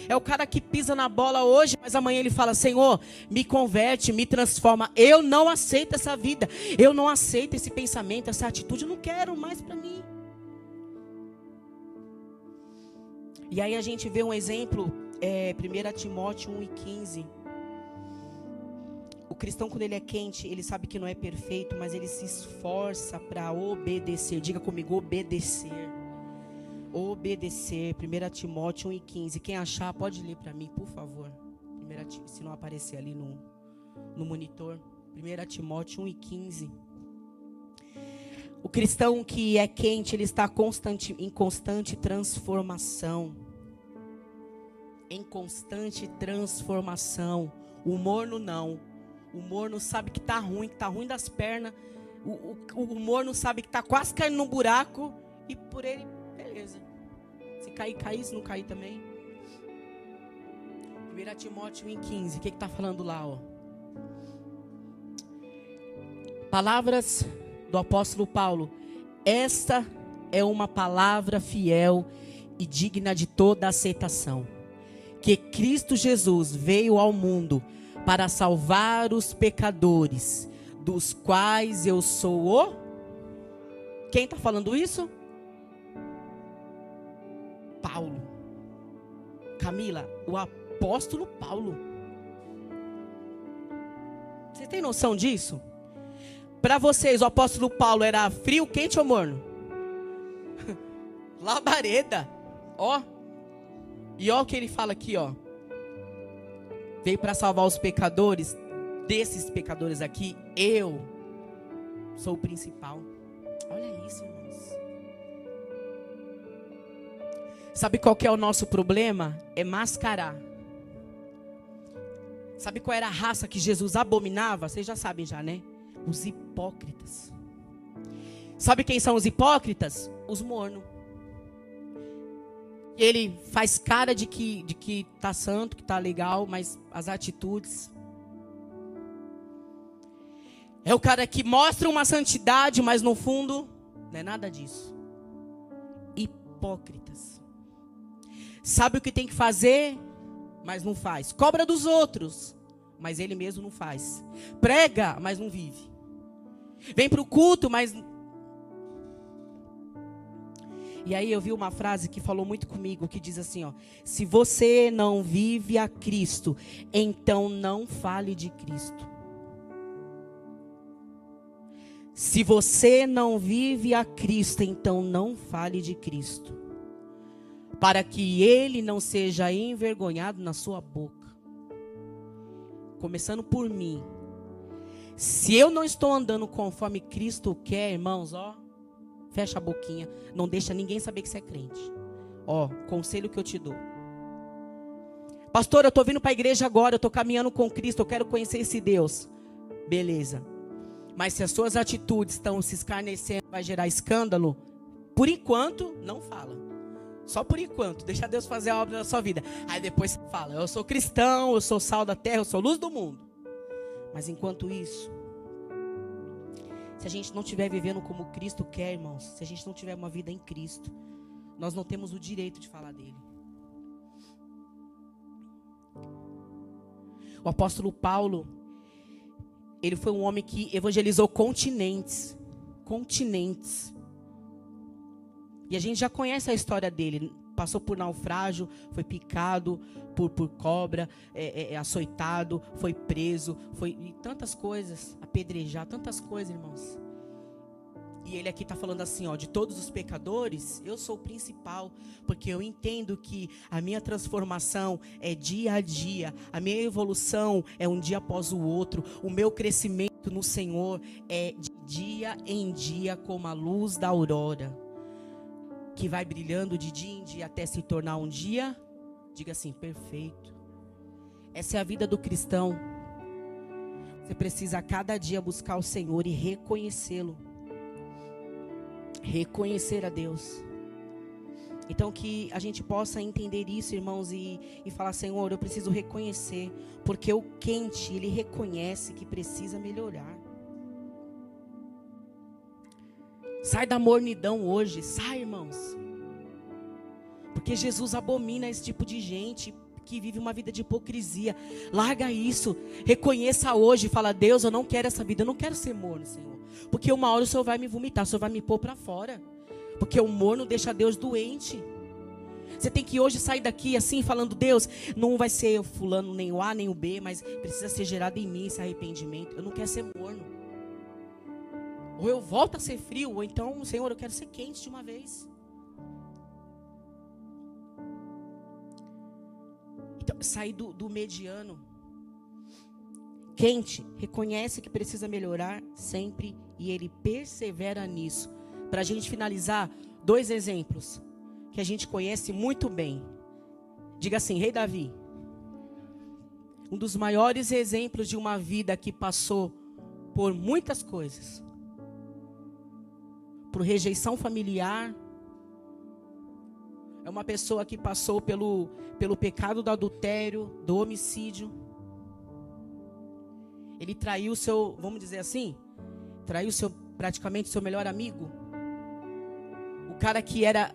É o cara que pisa na bola hoje, mas amanhã ele fala: Senhor, me converte, me transforma. Eu não aceito essa vida. Eu não aceito esse pensamento, essa atitude. Eu não quero mais para mim. E aí a gente vê um exemplo, é, 1 Timóteo 1 e 15. O cristão, quando ele é quente, ele sabe que não é perfeito, mas ele se esforça para obedecer. Diga comigo, obedecer obedecer. 1 Timóteo 1 e 15. Quem achar, pode ler para mim, por favor. Primeira, se não aparecer ali no, no monitor. 1 Timóteo 1 e 15. O cristão que é quente, ele está constante, em constante transformação. Em constante transformação. O morno não. O morno sabe que está ruim, que está ruim das pernas. O, o, o morno sabe que está quase caindo no buraco. E por ele cair, cair. Se não cair também. 1 Timóteo 1,15. O que está falando lá? Ó? Palavras do apóstolo Paulo. Esta é uma palavra fiel e digna de toda aceitação. Que Cristo Jesus veio ao mundo para salvar os pecadores, dos quais eu sou o. Quem está falando isso? Paulo. Camila, o apóstolo Paulo. Você tem noção disso? Para vocês, o apóstolo Paulo era frio, quente ou morno? <laughs> Labareda. Ó. E ó o que ele fala aqui, ó. Veio para salvar os pecadores. Desses pecadores aqui, eu sou o principal. Olha isso, irmão. Sabe qual que é o nosso problema? É mascarar. Sabe qual era a raça que Jesus abominava? Vocês já sabem já, né? Os hipócritas. Sabe quem são os hipócritas? Os mornos. Ele faz cara de que de que tá santo, que tá legal, mas as atitudes é o cara que mostra uma santidade, mas no fundo não é nada disso. Hipócritas. Sabe o que tem que fazer, mas não faz. Cobra dos outros, mas ele mesmo não faz. Prega, mas não vive. Vem para o culto, mas. E aí eu vi uma frase que falou muito comigo, que diz assim, ó: Se você não vive a Cristo, então não fale de Cristo. Se você não vive a Cristo, então não fale de Cristo para que ele não seja envergonhado na sua boca. Começando por mim. Se eu não estou andando conforme Cristo quer, irmãos, ó, fecha a boquinha, não deixa ninguém saber que você é crente. Ó, conselho que eu te dou. Pastor, eu estou vindo para a igreja agora, eu estou caminhando com Cristo, eu quero conhecer esse Deus. Beleza. Mas se as suas atitudes estão se escarnecendo, vai gerar escândalo, por enquanto, não fala. Só por enquanto, deixa Deus fazer a obra da sua vida. Aí depois você fala: Eu sou cristão, eu sou sal da terra, eu sou luz do mundo. Mas enquanto isso, se a gente não estiver vivendo como Cristo quer, irmãos, se a gente não tiver uma vida em Cristo, nós não temos o direito de falar dele. O apóstolo Paulo, ele foi um homem que evangelizou continentes. Continentes. E a gente já conhece a história dele. Passou por naufrágio, foi picado por, por cobra, é, é, é açoitado, foi preso, foi tantas coisas, apedrejar, tantas coisas, irmãos. E ele aqui está falando assim, ó, de todos os pecadores, eu sou o principal, porque eu entendo que a minha transformação é dia a dia, a minha evolução é um dia após o outro, o meu crescimento no Senhor é de dia em dia como a luz da aurora, que vai brilhando de dia em dia até se tornar um dia, diga assim, perfeito. Essa é a vida do cristão. Você precisa a cada dia buscar o Senhor e reconhecê-lo reconhecer a Deus. Então que a gente possa entender isso, irmãos, e, e falar, Senhor, eu preciso reconhecer, porque o quente, ele reconhece que precisa melhorar. Sai da mornidão hoje, sai, irmãos. Porque Jesus abomina esse tipo de gente que vive uma vida de hipocrisia. Larga isso, reconheça hoje, fala: "Deus, eu não quero essa vida, eu não quero ser morno, Senhor". Porque uma hora o Senhor vai me vomitar, o Senhor vai me pôr para fora. Porque o morno deixa Deus doente. Você tem que hoje sair daqui assim, falando: Deus, não vai ser fulano nem o A nem o B, mas precisa ser gerado em mim esse arrependimento. Eu não quero ser morno. Ou eu volto a ser frio, ou então, Senhor, eu quero ser quente de uma vez. Então, sair do, do mediano. Quente, reconhece que precisa melhorar sempre e ele persevera nisso. Para a gente finalizar, dois exemplos que a gente conhece muito bem. Diga assim, Rei Davi. Um dos maiores exemplos de uma vida que passou por muitas coisas. Por rejeição familiar. É uma pessoa que passou pelo, pelo pecado do adultério, do homicídio. Ele traiu seu, vamos dizer assim, traiu seu, praticamente seu melhor amigo. O cara que era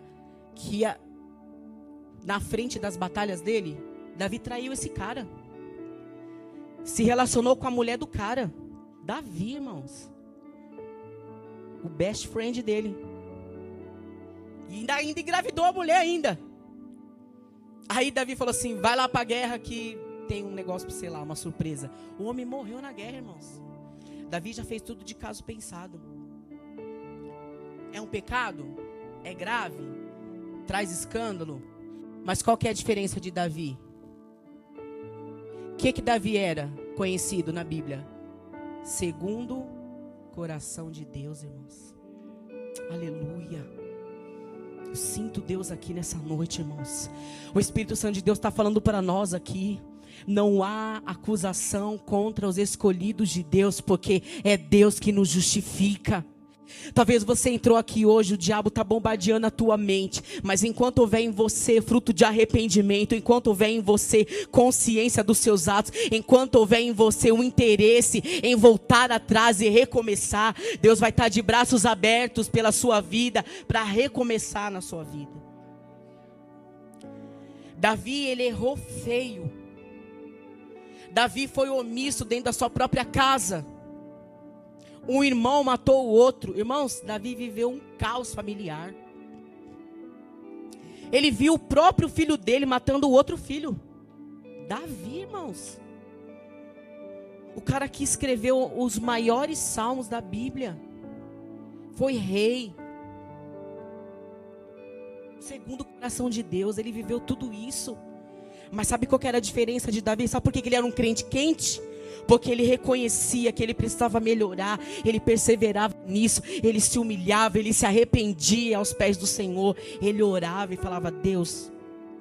que ia na frente das batalhas dele, Davi traiu esse cara. Se relacionou com a mulher do cara. Davi, irmãos. O best friend dele. E ainda, ainda engravidou a mulher ainda. Aí Davi falou assim: vai lá pra guerra que tem um negócio pra você lá, uma surpresa. O homem morreu na guerra, irmãos. Davi já fez tudo de caso pensado. É um pecado? É grave? Traz escândalo? Mas qual que é a diferença de Davi? O que que Davi era conhecido na Bíblia? Segundo coração de Deus, irmãos. Aleluia. Eu sinto Deus aqui nessa noite, irmãos. O Espírito Santo de Deus está falando para nós aqui. Não há acusação contra os escolhidos de Deus, porque é Deus que nos justifica. Talvez você entrou aqui hoje, o diabo está bombardeando a tua mente, mas enquanto houver em você fruto de arrependimento, enquanto houver em você consciência dos seus atos, enquanto houver em você um interesse em voltar atrás e recomeçar, Deus vai estar tá de braços abertos pela sua vida para recomeçar na sua vida. Davi, ele errou feio. Davi foi omisso dentro da sua própria casa. Um irmão matou o outro. Irmãos, Davi viveu um caos familiar. Ele viu o próprio filho dele matando o outro filho. Davi, irmãos. O cara que escreveu os maiores salmos da Bíblia. Foi rei. Segundo o coração de Deus, ele viveu tudo isso. Mas sabe qual era a diferença de Davi? Sabe por que ele era um crente quente? Porque ele reconhecia que ele precisava melhorar, ele perseverava nisso, ele se humilhava, ele se arrependia aos pés do Senhor, ele orava e falava: Deus,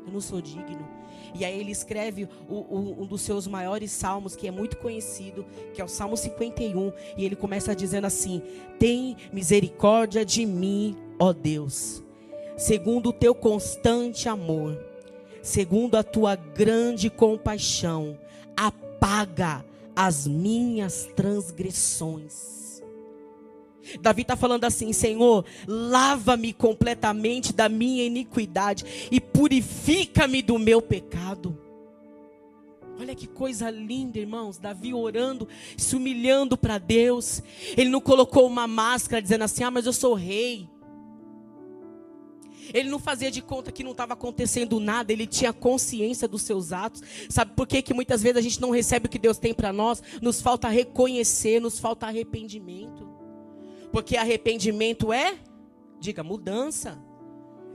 eu não sou digno. E aí ele escreve o, o, um dos seus maiores salmos, que é muito conhecido, que é o Salmo 51. E ele começa dizendo assim: Tem misericórdia de mim, ó Deus, segundo o teu constante amor segundo a tua grande compaixão, apaga as minhas transgressões. Davi está falando assim: Senhor, lava-me completamente da minha iniquidade e purifica-me do meu pecado. Olha que coisa linda, irmãos. Davi orando, se humilhando para Deus. Ele não colocou uma máscara dizendo assim: Ah, mas eu sou rei. Ele não fazia de conta que não estava acontecendo nada, ele tinha consciência dos seus atos. Sabe por que, que muitas vezes a gente não recebe o que Deus tem para nós? Nos falta reconhecer, nos falta arrependimento. Porque arrependimento é, diga, mudança.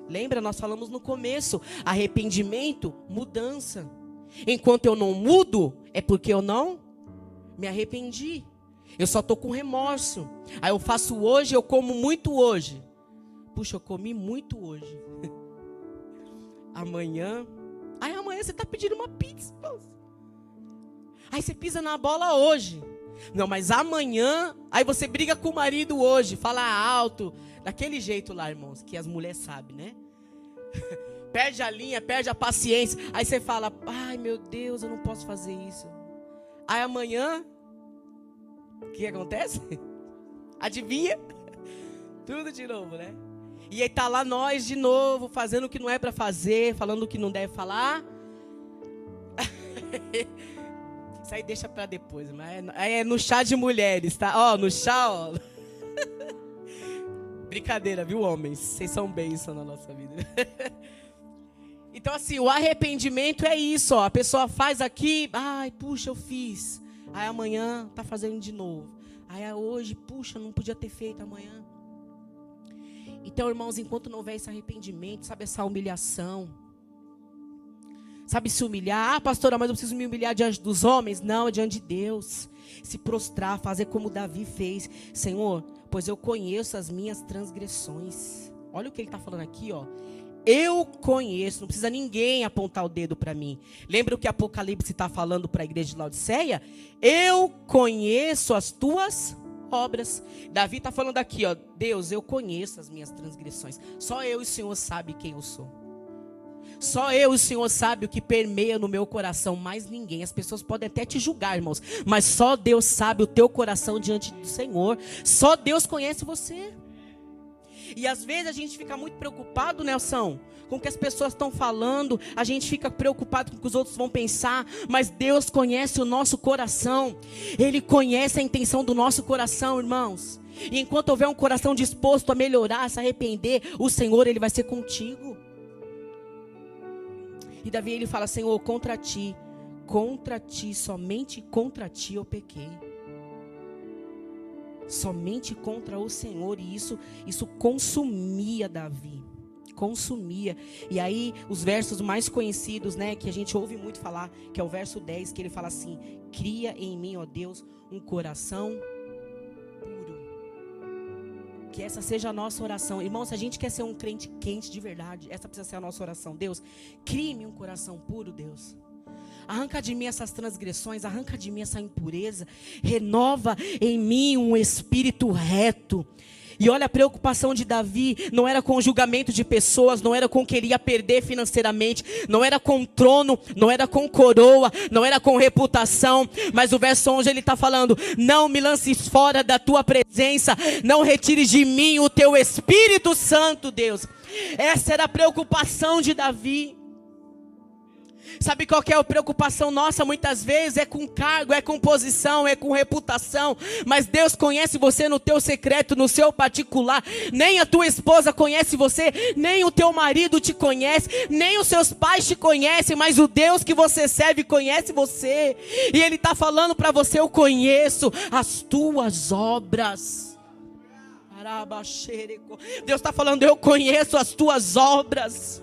Lembra, nós falamos no começo: arrependimento, mudança. Enquanto eu não mudo, é porque eu não me arrependi. Eu só estou com remorso. Aí eu faço hoje, eu como muito hoje. Puxa, eu comi muito hoje. <laughs> amanhã. Aí amanhã você está pedindo uma pizza. Aí você pisa na bola hoje. Não, mas amanhã. Aí você briga com o marido hoje. Fala alto. Daquele jeito lá, irmãos, que as mulheres sabem, né? <laughs> perde a linha, perde a paciência. Aí você fala: Ai meu Deus, eu não posso fazer isso. Aí amanhã o que acontece? <laughs> Adivinha? Tudo de novo, né? E aí tá lá nós de novo, fazendo o que não é para fazer, falando o que não deve falar. <laughs> Isso aí deixa para depois, mas é, é no chá de mulheres, tá? Ó, no chá, ó. <laughs> Brincadeira, viu, homens? Vocês são bênção na nossa vida. <laughs> então, assim, o arrependimento é isso, ó. A pessoa faz aqui, ai, puxa, eu fiz. Aí amanhã tá fazendo de novo. Aí hoje, puxa, não podia ter feito amanhã. Então, irmãos, enquanto não houver esse arrependimento, sabe essa humilhação, sabe se humilhar, ah, pastora, mas eu preciso me humilhar diante dos homens? Não, é diante de Deus. Se prostrar, fazer como Davi fez. Senhor, pois eu conheço as minhas transgressões. Olha o que ele está falando aqui, ó. Eu conheço, não precisa ninguém apontar o dedo para mim. Lembra o que Apocalipse está falando para a igreja de Laodiceia? Eu conheço as tuas obras. Davi está falando aqui, ó, Deus, eu conheço as minhas transgressões. Só eu e o Senhor sabe quem eu sou. Só eu e o Senhor sabe o que permeia no meu coração, mais ninguém. As pessoas podem até te julgar, irmãos, mas só Deus sabe o teu coração diante do Senhor. Só Deus conhece você. E às vezes a gente fica muito preocupado, Nelson, com o que as pessoas estão falando, a gente fica preocupado com o que os outros vão pensar, mas Deus conhece o nosso coração, Ele conhece a intenção do nosso coração, irmãos. E enquanto houver um coração disposto a melhorar, a se arrepender, o Senhor, Ele vai ser contigo. E Davi, ele fala: Senhor, contra ti, contra ti, somente contra ti eu pequei somente contra o Senhor, e isso, isso consumia Davi. Consumia. E aí, os versos mais conhecidos, né, que a gente ouve muito falar, que é o verso 10, que ele fala assim: Cria em mim, ó Deus, um coração puro. Que essa seja a nossa oração. Irmão, se a gente quer ser um crente quente de verdade, essa precisa ser a nossa oração. Deus, crie-me um coração puro, Deus. Arranca de mim essas transgressões, arranca de mim essa impureza, renova em mim um espírito reto. E olha a preocupação de Davi, não era com o julgamento de pessoas, não era com o que ele ia perder financeiramente, não era com trono, não era com coroa, não era com reputação, mas o verso 11 ele está falando: Não me lances fora da tua presença, não retires de mim o teu Espírito Santo, Deus. Essa era a preocupação de Davi. Sabe qual que é a preocupação nossa muitas vezes? É com cargo, é com posição, é com reputação. Mas Deus conhece você no teu secreto, no seu particular. Nem a tua esposa conhece você, nem o teu marido te conhece, nem os seus pais te conhecem, mas o Deus que você serve conhece você. E Ele está falando para você: Eu conheço as tuas obras. Deus está falando: Eu conheço as tuas obras.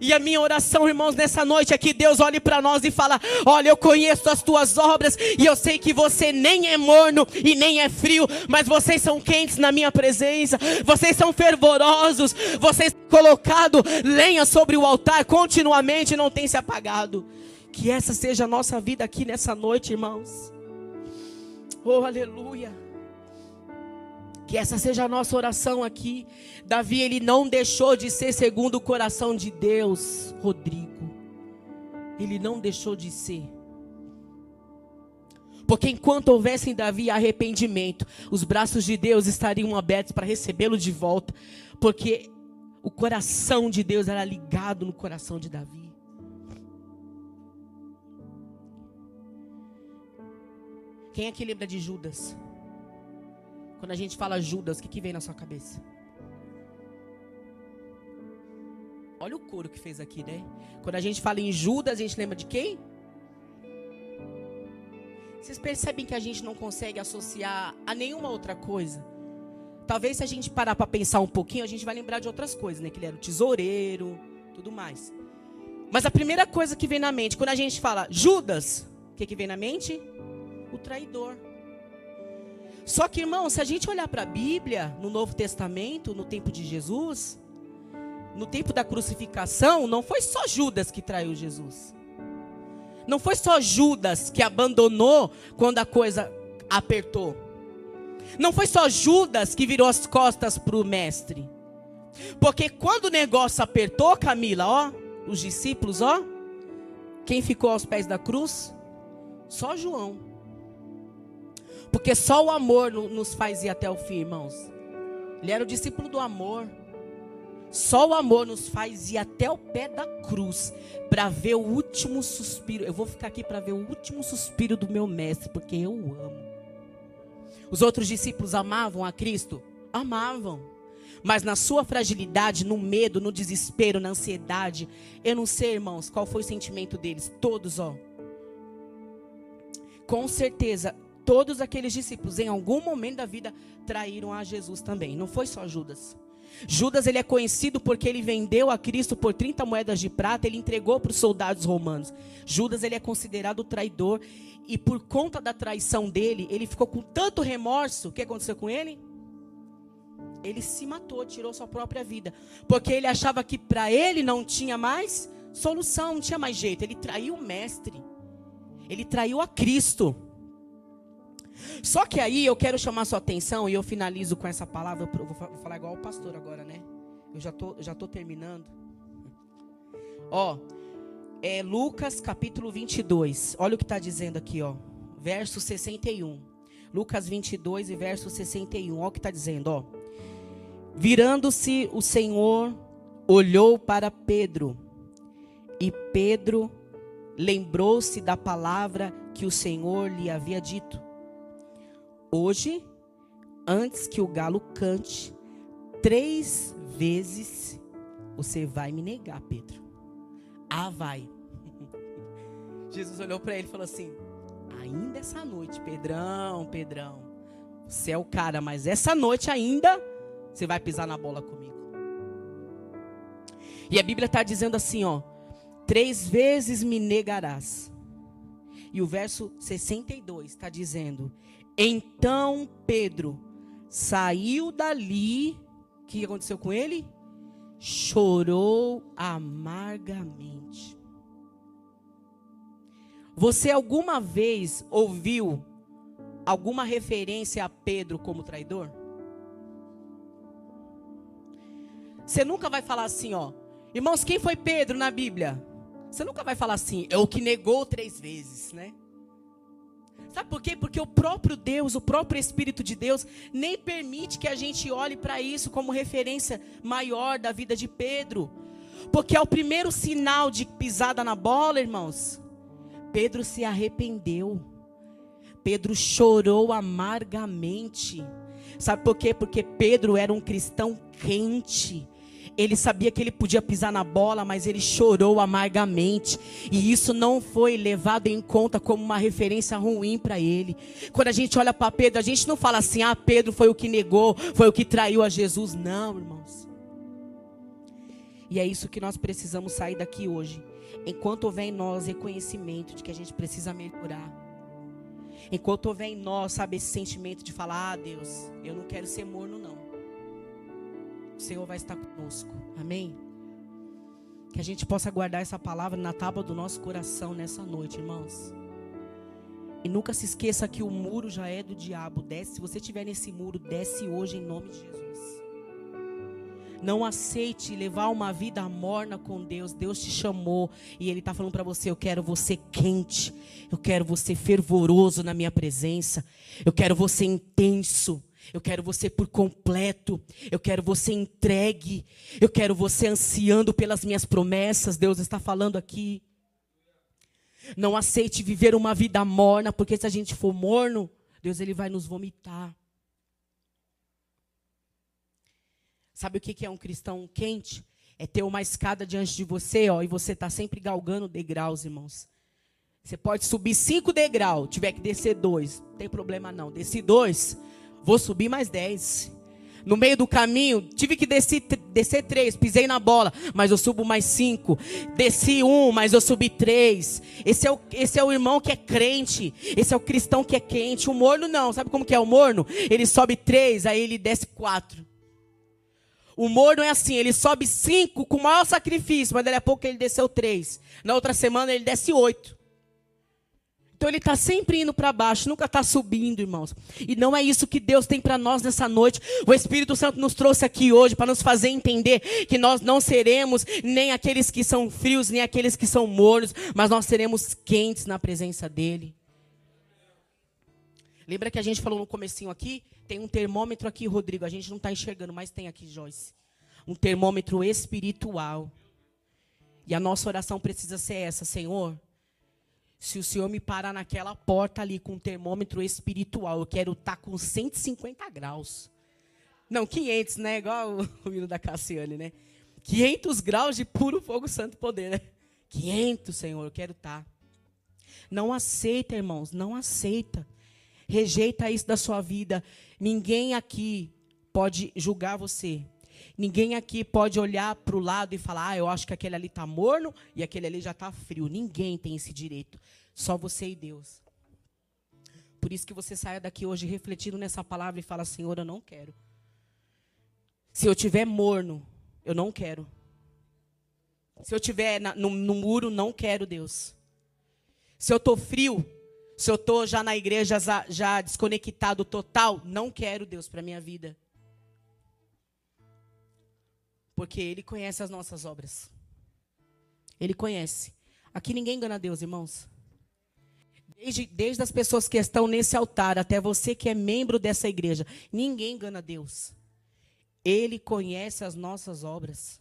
E a minha oração, irmãos, nessa noite é que Deus olhe para nós e fala: Olha, eu conheço as tuas obras e eu sei que você nem é morno e nem é frio, mas vocês são quentes na minha presença. Vocês são fervorosos. Vocês colocado lenha sobre o altar continuamente não tem se apagado. Que essa seja a nossa vida aqui nessa noite, irmãos. Oh, aleluia. Que essa seja a nossa oração aqui. Davi, ele não deixou de ser segundo o coração de Deus, Rodrigo. Ele não deixou de ser. Porque enquanto houvesse em Davi arrependimento, os braços de Deus estariam abertos para recebê-lo de volta. Porque o coração de Deus era ligado no coração de Davi. Quem é que lembra de Judas? Quando a gente fala Judas, o que, que vem na sua cabeça? Olha o coro que fez aqui, né? Quando a gente fala em Judas, a gente lembra de quem? Vocês percebem que a gente não consegue associar a nenhuma outra coisa talvez se a gente parar para pensar um pouquinho, a gente vai lembrar de outras coisas, né? Que ele era o tesoureiro, tudo mais. Mas a primeira coisa que vem na mente, quando a gente fala Judas, o que, que vem na mente? O traidor. Só que, irmão, se a gente olhar para a Bíblia, no Novo Testamento, no tempo de Jesus, no tempo da crucificação, não foi só Judas que traiu Jesus. Não foi só Judas que abandonou quando a coisa apertou. Não foi só Judas que virou as costas para o mestre. Porque quando o negócio apertou, Camila, ó, os discípulos, ó, quem ficou aos pés da cruz? Só João. Porque só o amor nos faz ir até o fim, irmãos. Ele era o discípulo do amor. Só o amor nos faz ir até o pé da cruz para ver o último suspiro. Eu vou ficar aqui para ver o último suspiro do meu mestre, porque eu amo. Os outros discípulos amavam a Cristo? Amavam. Mas na sua fragilidade, no medo, no desespero, na ansiedade, eu não sei, irmãos, qual foi o sentimento deles. Todos, ó. Com certeza, todos aqueles discípulos, em algum momento da vida, traíram a Jesus também. Não foi só Judas. Judas ele é conhecido porque ele vendeu a Cristo por 30 moedas de prata, ele entregou para os soldados romanos. Judas ele é considerado traidor e por conta da traição dele, ele ficou com tanto remorso. O que aconteceu com ele? Ele se matou, tirou sua própria vida, porque ele achava que para ele não tinha mais solução, não tinha mais jeito. Ele traiu o mestre. Ele traiu a Cristo. Só que aí eu quero chamar sua atenção e eu finalizo com essa palavra. Eu vou falar igual o pastor agora, né? Eu já tô, já tô terminando. Ó, é Lucas capítulo 22. Olha o que está dizendo aqui, ó. Verso 61. Lucas 22 e verso 61. Olha o que está dizendo, ó. Virando-se o Senhor, olhou para Pedro. E Pedro lembrou-se da palavra que o Senhor lhe havia dito Hoje, antes que o galo cante, três vezes você vai me negar, Pedro. Ah, vai. <laughs> Jesus olhou para ele e falou assim: Ainda essa noite, Pedrão, Pedrão. Você é o cara, mas essa noite ainda você vai pisar na bola comigo. E a Bíblia está dizendo assim, ó: Três vezes me negarás. E o verso 62 está dizendo: então Pedro saiu dali. O que aconteceu com ele? Chorou amargamente. Você alguma vez ouviu alguma referência a Pedro como traidor? Você nunca vai falar assim, ó. Irmãos, quem foi Pedro na Bíblia? Você nunca vai falar assim, é o que negou três vezes, né? Sabe por quê? Porque o próprio Deus, o próprio Espírito de Deus, nem permite que a gente olhe para isso como referência maior da vida de Pedro. Porque é o primeiro sinal de pisada na bola, irmãos. Pedro se arrependeu. Pedro chorou amargamente. Sabe por quê? Porque Pedro era um cristão quente. Ele sabia que ele podia pisar na bola, mas ele chorou amargamente. E isso não foi levado em conta como uma referência ruim para ele. Quando a gente olha para Pedro, a gente não fala assim: ah, Pedro foi o que negou, foi o que traiu a Jesus. Não, irmãos. E é isso que nós precisamos sair daqui hoje. Enquanto houver em nós reconhecimento de que a gente precisa melhorar. Enquanto houver em nós, sabe, esse sentimento de falar: ah, Deus, eu não quero ser morno, não o Senhor vai estar conosco. Amém? Que a gente possa guardar essa palavra na tábua do nosso coração nessa noite, irmãos. E nunca se esqueça que o muro já é do diabo. Desce, se você estiver nesse muro, desce hoje em nome de Jesus. Não aceite levar uma vida morna com Deus. Deus te chamou e Ele está falando para você: Eu quero você quente, eu quero você fervoroso na minha presença, eu quero você intenso. Eu quero você por completo. Eu quero você entregue. Eu quero você ansiando pelas minhas promessas. Deus está falando aqui. Não aceite viver uma vida morna, porque se a gente for morno, Deus ele vai nos vomitar. Sabe o que é um cristão quente? É ter uma escada diante de você, ó, e você está sempre galgando degraus, irmãos. Você pode subir cinco degraus, tiver que descer dois, não tem problema não. Desci dois, Vou subir mais dez. No meio do caminho, tive que descer, descer três, pisei na bola, mas eu subo mais cinco. Desci um, mas eu subi três. Esse é, o, esse é o irmão que é crente. Esse é o cristão que é quente. O morno não. Sabe como que é o morno? Ele sobe três, aí ele desce quatro. O morno é assim, ele sobe cinco com maior sacrifício, mas daqui a pouco ele desceu três. Na outra semana ele desce oito. Então ele está sempre indo para baixo, nunca está subindo, irmãos. E não é isso que Deus tem para nós nessa noite. O Espírito Santo nos trouxe aqui hoje para nos fazer entender que nós não seremos nem aqueles que são frios, nem aqueles que são mornos, mas nós seremos quentes na presença dEle. Lembra que a gente falou no comecinho aqui? Tem um termômetro aqui, Rodrigo. A gente não está enxergando, mas tem aqui, Joyce. Um termômetro espiritual. E a nossa oração precisa ser essa, Senhor. Se o Senhor me parar naquela porta ali com um termômetro espiritual, eu quero estar tá com 150 graus. Não, 500, né? Igual o <laughs> hino da Cassiane, né? 500 graus de puro fogo santo poder, né? 500, Senhor, eu quero estar. Tá. Não aceita, irmãos, não aceita. Rejeita isso da sua vida. Ninguém aqui pode julgar você. Ninguém aqui pode olhar para o lado e falar: ah, eu acho que aquele ali está morno e aquele ali já está frio. Ninguém tem esse direito. Só você e Deus. Por isso que você saia daqui hoje refletindo nessa palavra e fala: Senhor, eu não quero. Se eu tiver morno, eu não quero. Se eu tiver no, no muro, não quero, Deus. Se eu estou frio, se eu estou já na igreja, já, já desconectado total, não quero Deus para minha vida. Porque Ele conhece as nossas obras. Ele conhece. Aqui ninguém engana Deus, irmãos. Desde, desde as pessoas que estão nesse altar até você que é membro dessa igreja, ninguém engana Deus. Ele conhece as nossas obras.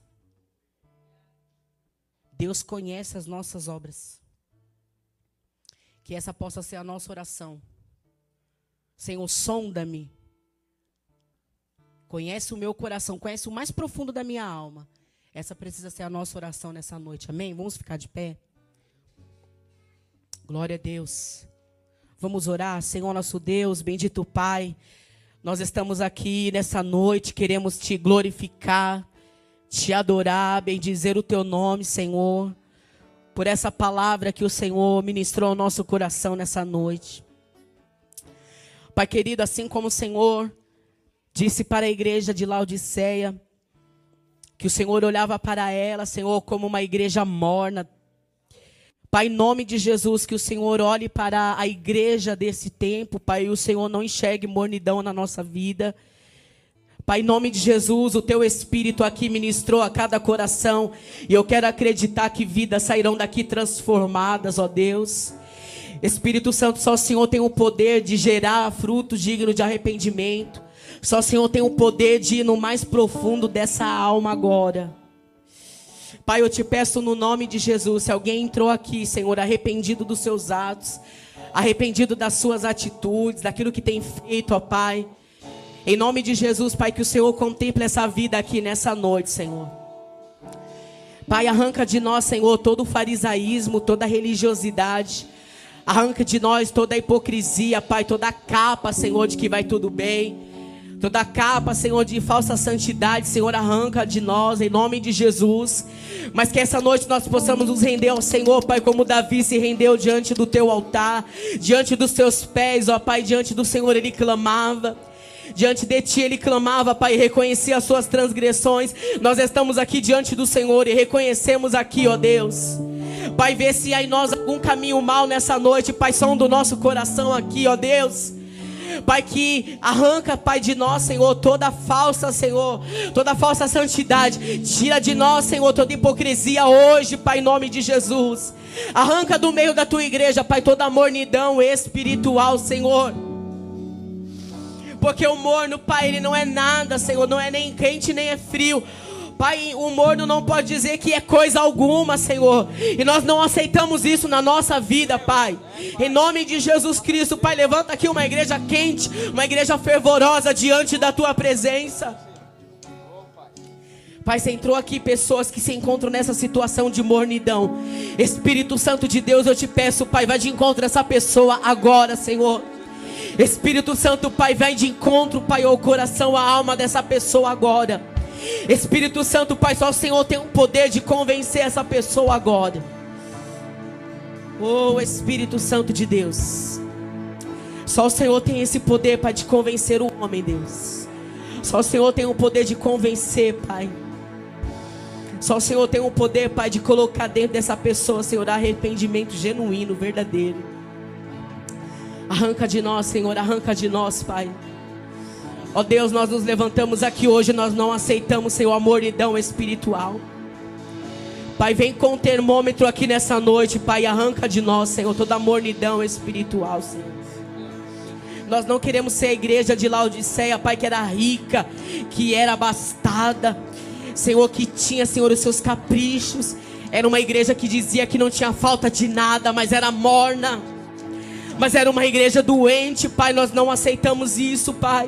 Deus conhece as nossas obras. Que essa possa ser a nossa oração. Senhor, sonda-me. Conhece o meu coração, conhece o mais profundo da minha alma. Essa precisa ser a nossa oração nessa noite. Amém? Vamos ficar de pé. Glória a Deus. Vamos orar, Senhor nosso Deus, bendito Pai. Nós estamos aqui nessa noite, queremos te glorificar, te adorar, bendizer o teu nome, Senhor por essa palavra que o Senhor ministrou ao nosso coração nessa noite. Pai querido, assim como o Senhor disse para a igreja de Laodiceia, que o Senhor olhava para ela, Senhor, como uma igreja morna. Pai, em nome de Jesus, que o Senhor olhe para a igreja desse tempo, Pai, e o Senhor não enxergue mornidão na nossa vida. Pai, em nome de Jesus, o teu Espírito aqui ministrou a cada coração. E eu quero acreditar que vidas sairão daqui transformadas, ó Deus. Espírito Santo, só o Senhor tem o poder de gerar frutos dignos de arrependimento. Só o Senhor tem o poder de ir no mais profundo dessa alma agora. Pai, eu te peço no nome de Jesus, se alguém entrou aqui, Senhor, arrependido dos seus atos, arrependido das suas atitudes, daquilo que tem feito, ó Pai. Em nome de Jesus, Pai, que o Senhor contemple essa vida aqui nessa noite, Senhor. Pai, arranca de nós, Senhor, todo o farisaísmo, toda a religiosidade. Arranca de nós toda a hipocrisia, Pai, toda a capa, Senhor, de que vai tudo bem. Toda capa, Senhor, de falsa santidade, Senhor, arranca de nós, em nome de Jesus. Mas que essa noite nós possamos nos render ao Senhor, Pai, como Davi se rendeu diante do teu altar, diante dos teus pés, ó Pai, diante do Senhor ele clamava. Diante de ti ele clamava, Pai, reconhecia as suas transgressões. Nós estamos aqui diante do Senhor e reconhecemos aqui, ó Deus. Pai, vê se há em nós algum caminho mal nessa noite, Pai, som do nosso coração aqui, ó Deus. Pai, que arranca, Pai, de nós, Senhor, toda falsa, Senhor, toda falsa santidade. Tira de nós, Senhor, toda hipocrisia hoje, Pai, em nome de Jesus. Arranca do meio da tua igreja, Pai, toda mornidão espiritual, Senhor. Porque o morno, Pai, ele não é nada, Senhor, não é nem quente nem é frio. Pai, o morno não pode dizer que é coisa alguma, Senhor. E nós não aceitamos isso na nossa vida, Pai. Em nome de Jesus Cristo, Pai, levanta aqui uma igreja quente, uma igreja fervorosa diante da tua presença. Pai, você entrou aqui pessoas que se encontram nessa situação de mornidão. Espírito Santo de Deus, eu te peço, Pai, vai de encontro essa pessoa agora, Senhor. Espírito Santo, Pai, vem de encontro, Pai, ao coração, à alma dessa pessoa agora. Espírito Santo, Pai, só o Senhor tem o poder de convencer essa pessoa agora. Oh, Espírito Santo de Deus. Só o Senhor tem esse poder, Pai, de convencer o homem, Deus. Só o Senhor tem o poder de convencer, Pai. Só o Senhor tem o poder, Pai, de colocar dentro dessa pessoa, Senhor, arrependimento genuíno, verdadeiro. Arranca de nós, Senhor, arranca de nós, Pai. Ó Deus, nós nos levantamos aqui hoje, nós não aceitamos, Senhor, a mornidão espiritual. Pai, vem com o termômetro aqui nessa noite, Pai, arranca de nós, Senhor, toda a mornidão espiritual, Senhor. Nós não queremos ser a igreja de Laodiceia, Pai, que era rica, que era abastada, Senhor, que tinha, Senhor, os seus caprichos. Era uma igreja que dizia que não tinha falta de nada, mas era morna. Mas era uma igreja doente, Pai. Nós não aceitamos isso, Pai.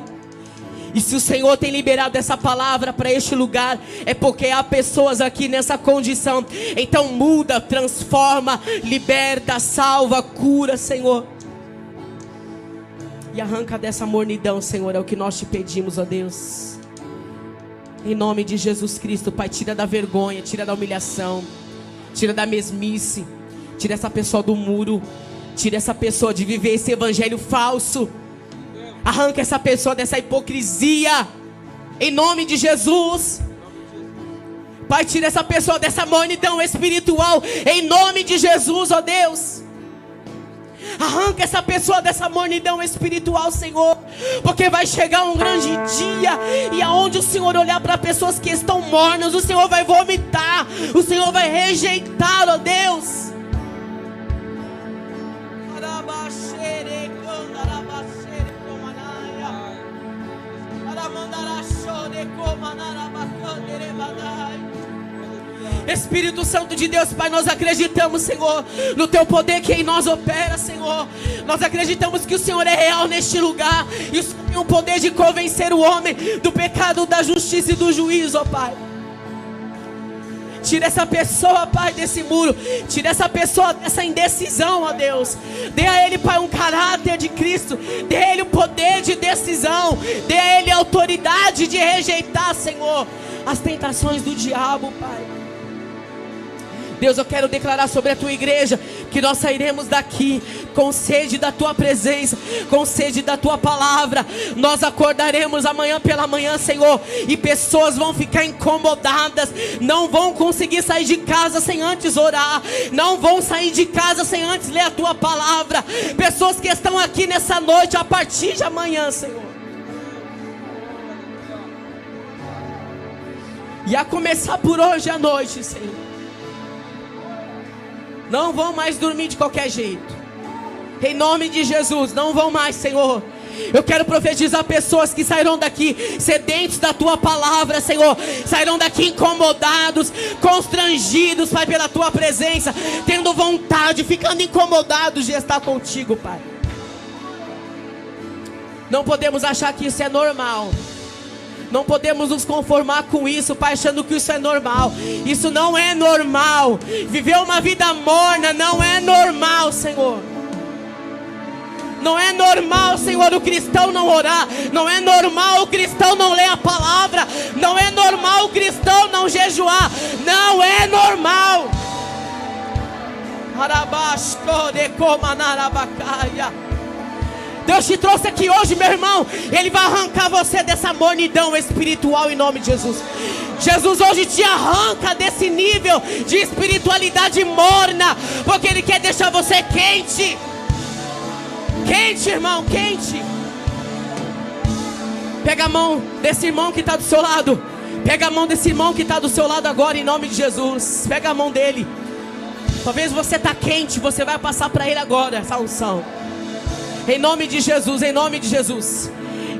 E se o Senhor tem liberado essa palavra para este lugar, é porque há pessoas aqui nessa condição. Então muda, transforma, liberta, salva, cura, Senhor. E arranca dessa mornidão, Senhor, é o que nós te pedimos, ó Deus. Em nome de Jesus Cristo, Pai, tira da vergonha, tira da humilhação, tira da mesmice, tira essa pessoa do muro, tira essa pessoa de viver esse evangelho falso. Arranca essa pessoa dessa hipocrisia. Em nome de Jesus. Pai, tira essa pessoa dessa mornidão espiritual. Em nome de Jesus, ó Deus. Arranca essa pessoa dessa mornidão espiritual, Senhor. Porque vai chegar um grande dia. E aonde o Senhor olhar para pessoas que estão mornas, o Senhor vai vomitar. O Senhor vai rejeitar, ó Deus. Espírito Santo de Deus, Pai, nós acreditamos, Senhor, no Teu poder que em nós opera, Senhor. Nós acreditamos que o Senhor é real neste lugar e o Senhor tem o poder de convencer o homem do pecado, da justiça e do juízo, ó Pai. Tira essa pessoa, Pai, desse muro. Tira essa pessoa dessa indecisão, ó Deus. Dê a ele, Pai, um caráter de Cristo. Dê a ele o poder de decisão. Dê a ele a autoridade de rejeitar, Senhor, as tentações do diabo, Pai. Deus, eu quero declarar sobre a tua igreja que nós sairemos daqui com sede da tua presença, com sede da tua palavra. Nós acordaremos amanhã pela manhã, Senhor, e pessoas vão ficar incomodadas, não vão conseguir sair de casa sem antes orar, não vão sair de casa sem antes ler a tua palavra. Pessoas que estão aqui nessa noite a partir de amanhã, Senhor. E a começar por hoje à noite, Senhor não vão mais dormir de qualquer jeito. Em nome de Jesus, não vão mais, Senhor. Eu quero profetizar pessoas que sairão daqui sedentos da tua palavra, Senhor. Sairão daqui incomodados, constrangidos, Pai, pela tua presença, tendo vontade, ficando incomodados de estar contigo, Pai. Não podemos achar que isso é normal. Não podemos nos conformar com isso, Pai, achando que isso é normal. Isso não é normal. Viver uma vida morna não é normal, Senhor. Não é normal, Senhor, o cristão não orar. Não é normal o cristão não ler a palavra. Não é normal o cristão não jejuar. Não é normal. Arabasco de comanarabacaia. Deus te trouxe aqui hoje, meu irmão. Ele vai arrancar você dessa mornidão espiritual em nome de Jesus. Jesus hoje te arranca desse nível de espiritualidade morna, porque Ele quer deixar você quente. Quente, irmão, quente. Pega a mão desse irmão que está do seu lado. Pega a mão desse irmão que está do seu lado agora, em nome de Jesus. Pega a mão dele. Talvez você está quente, você vai passar para ele agora essa unção. Em nome de Jesus, em nome de Jesus.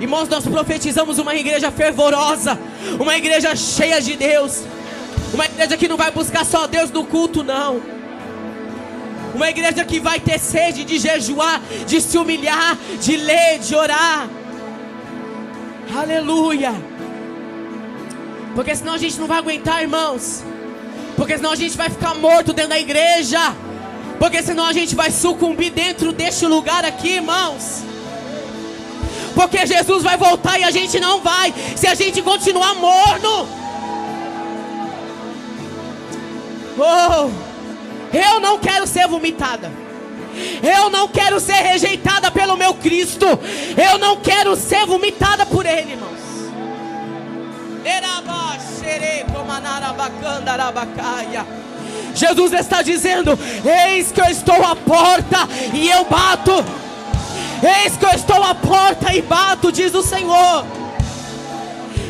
Irmãos, nós profetizamos uma igreja fervorosa, uma igreja cheia de Deus, uma igreja que não vai buscar só Deus no culto, não. Uma igreja que vai ter sede de jejuar, de se humilhar, de ler, de orar. Aleluia. Porque senão a gente não vai aguentar, irmãos. Porque senão a gente vai ficar morto dentro da igreja. Porque senão a gente vai sucumbir dentro deste lugar aqui, irmãos. Porque Jesus vai voltar e a gente não vai, se a gente continuar morno. Oh, eu não quero ser vomitada. Eu não quero ser rejeitada pelo meu Cristo. Eu não quero ser vomitada por Ele, irmãos. Jesus está dizendo: Eis que eu estou à porta e eu bato. Eis que eu estou à porta e bato, diz o Senhor.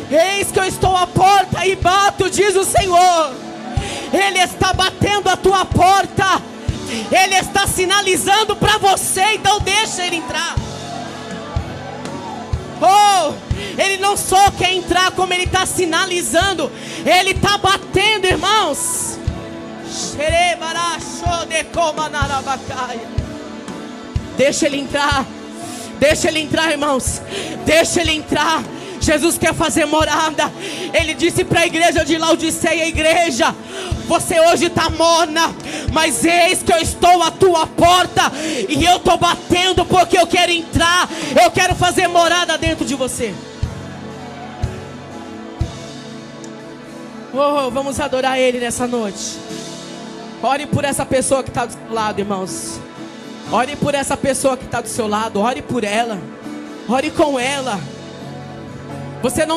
Eis que eu estou à porta e bato, diz o Senhor. Ele está batendo a tua porta. Ele está sinalizando para você, então deixa ele entrar. Oh, ele não só quer entrar, como ele está sinalizando, ele está batendo, irmãos. Deixa ele entrar, deixa ele entrar, irmãos, deixa ele entrar. Jesus quer fazer morada. Ele disse para a igreja de Laodiceia: Igreja, você hoje está morna, mas eis que eu estou à tua porta e eu estou batendo porque eu quero entrar, eu quero fazer morada dentro de você. Oh, vamos adorar Ele nessa noite. Ore por essa pessoa que está do seu lado, irmãos. Ore por essa pessoa que está do seu lado. Ore por ela. Ore com ela. Você não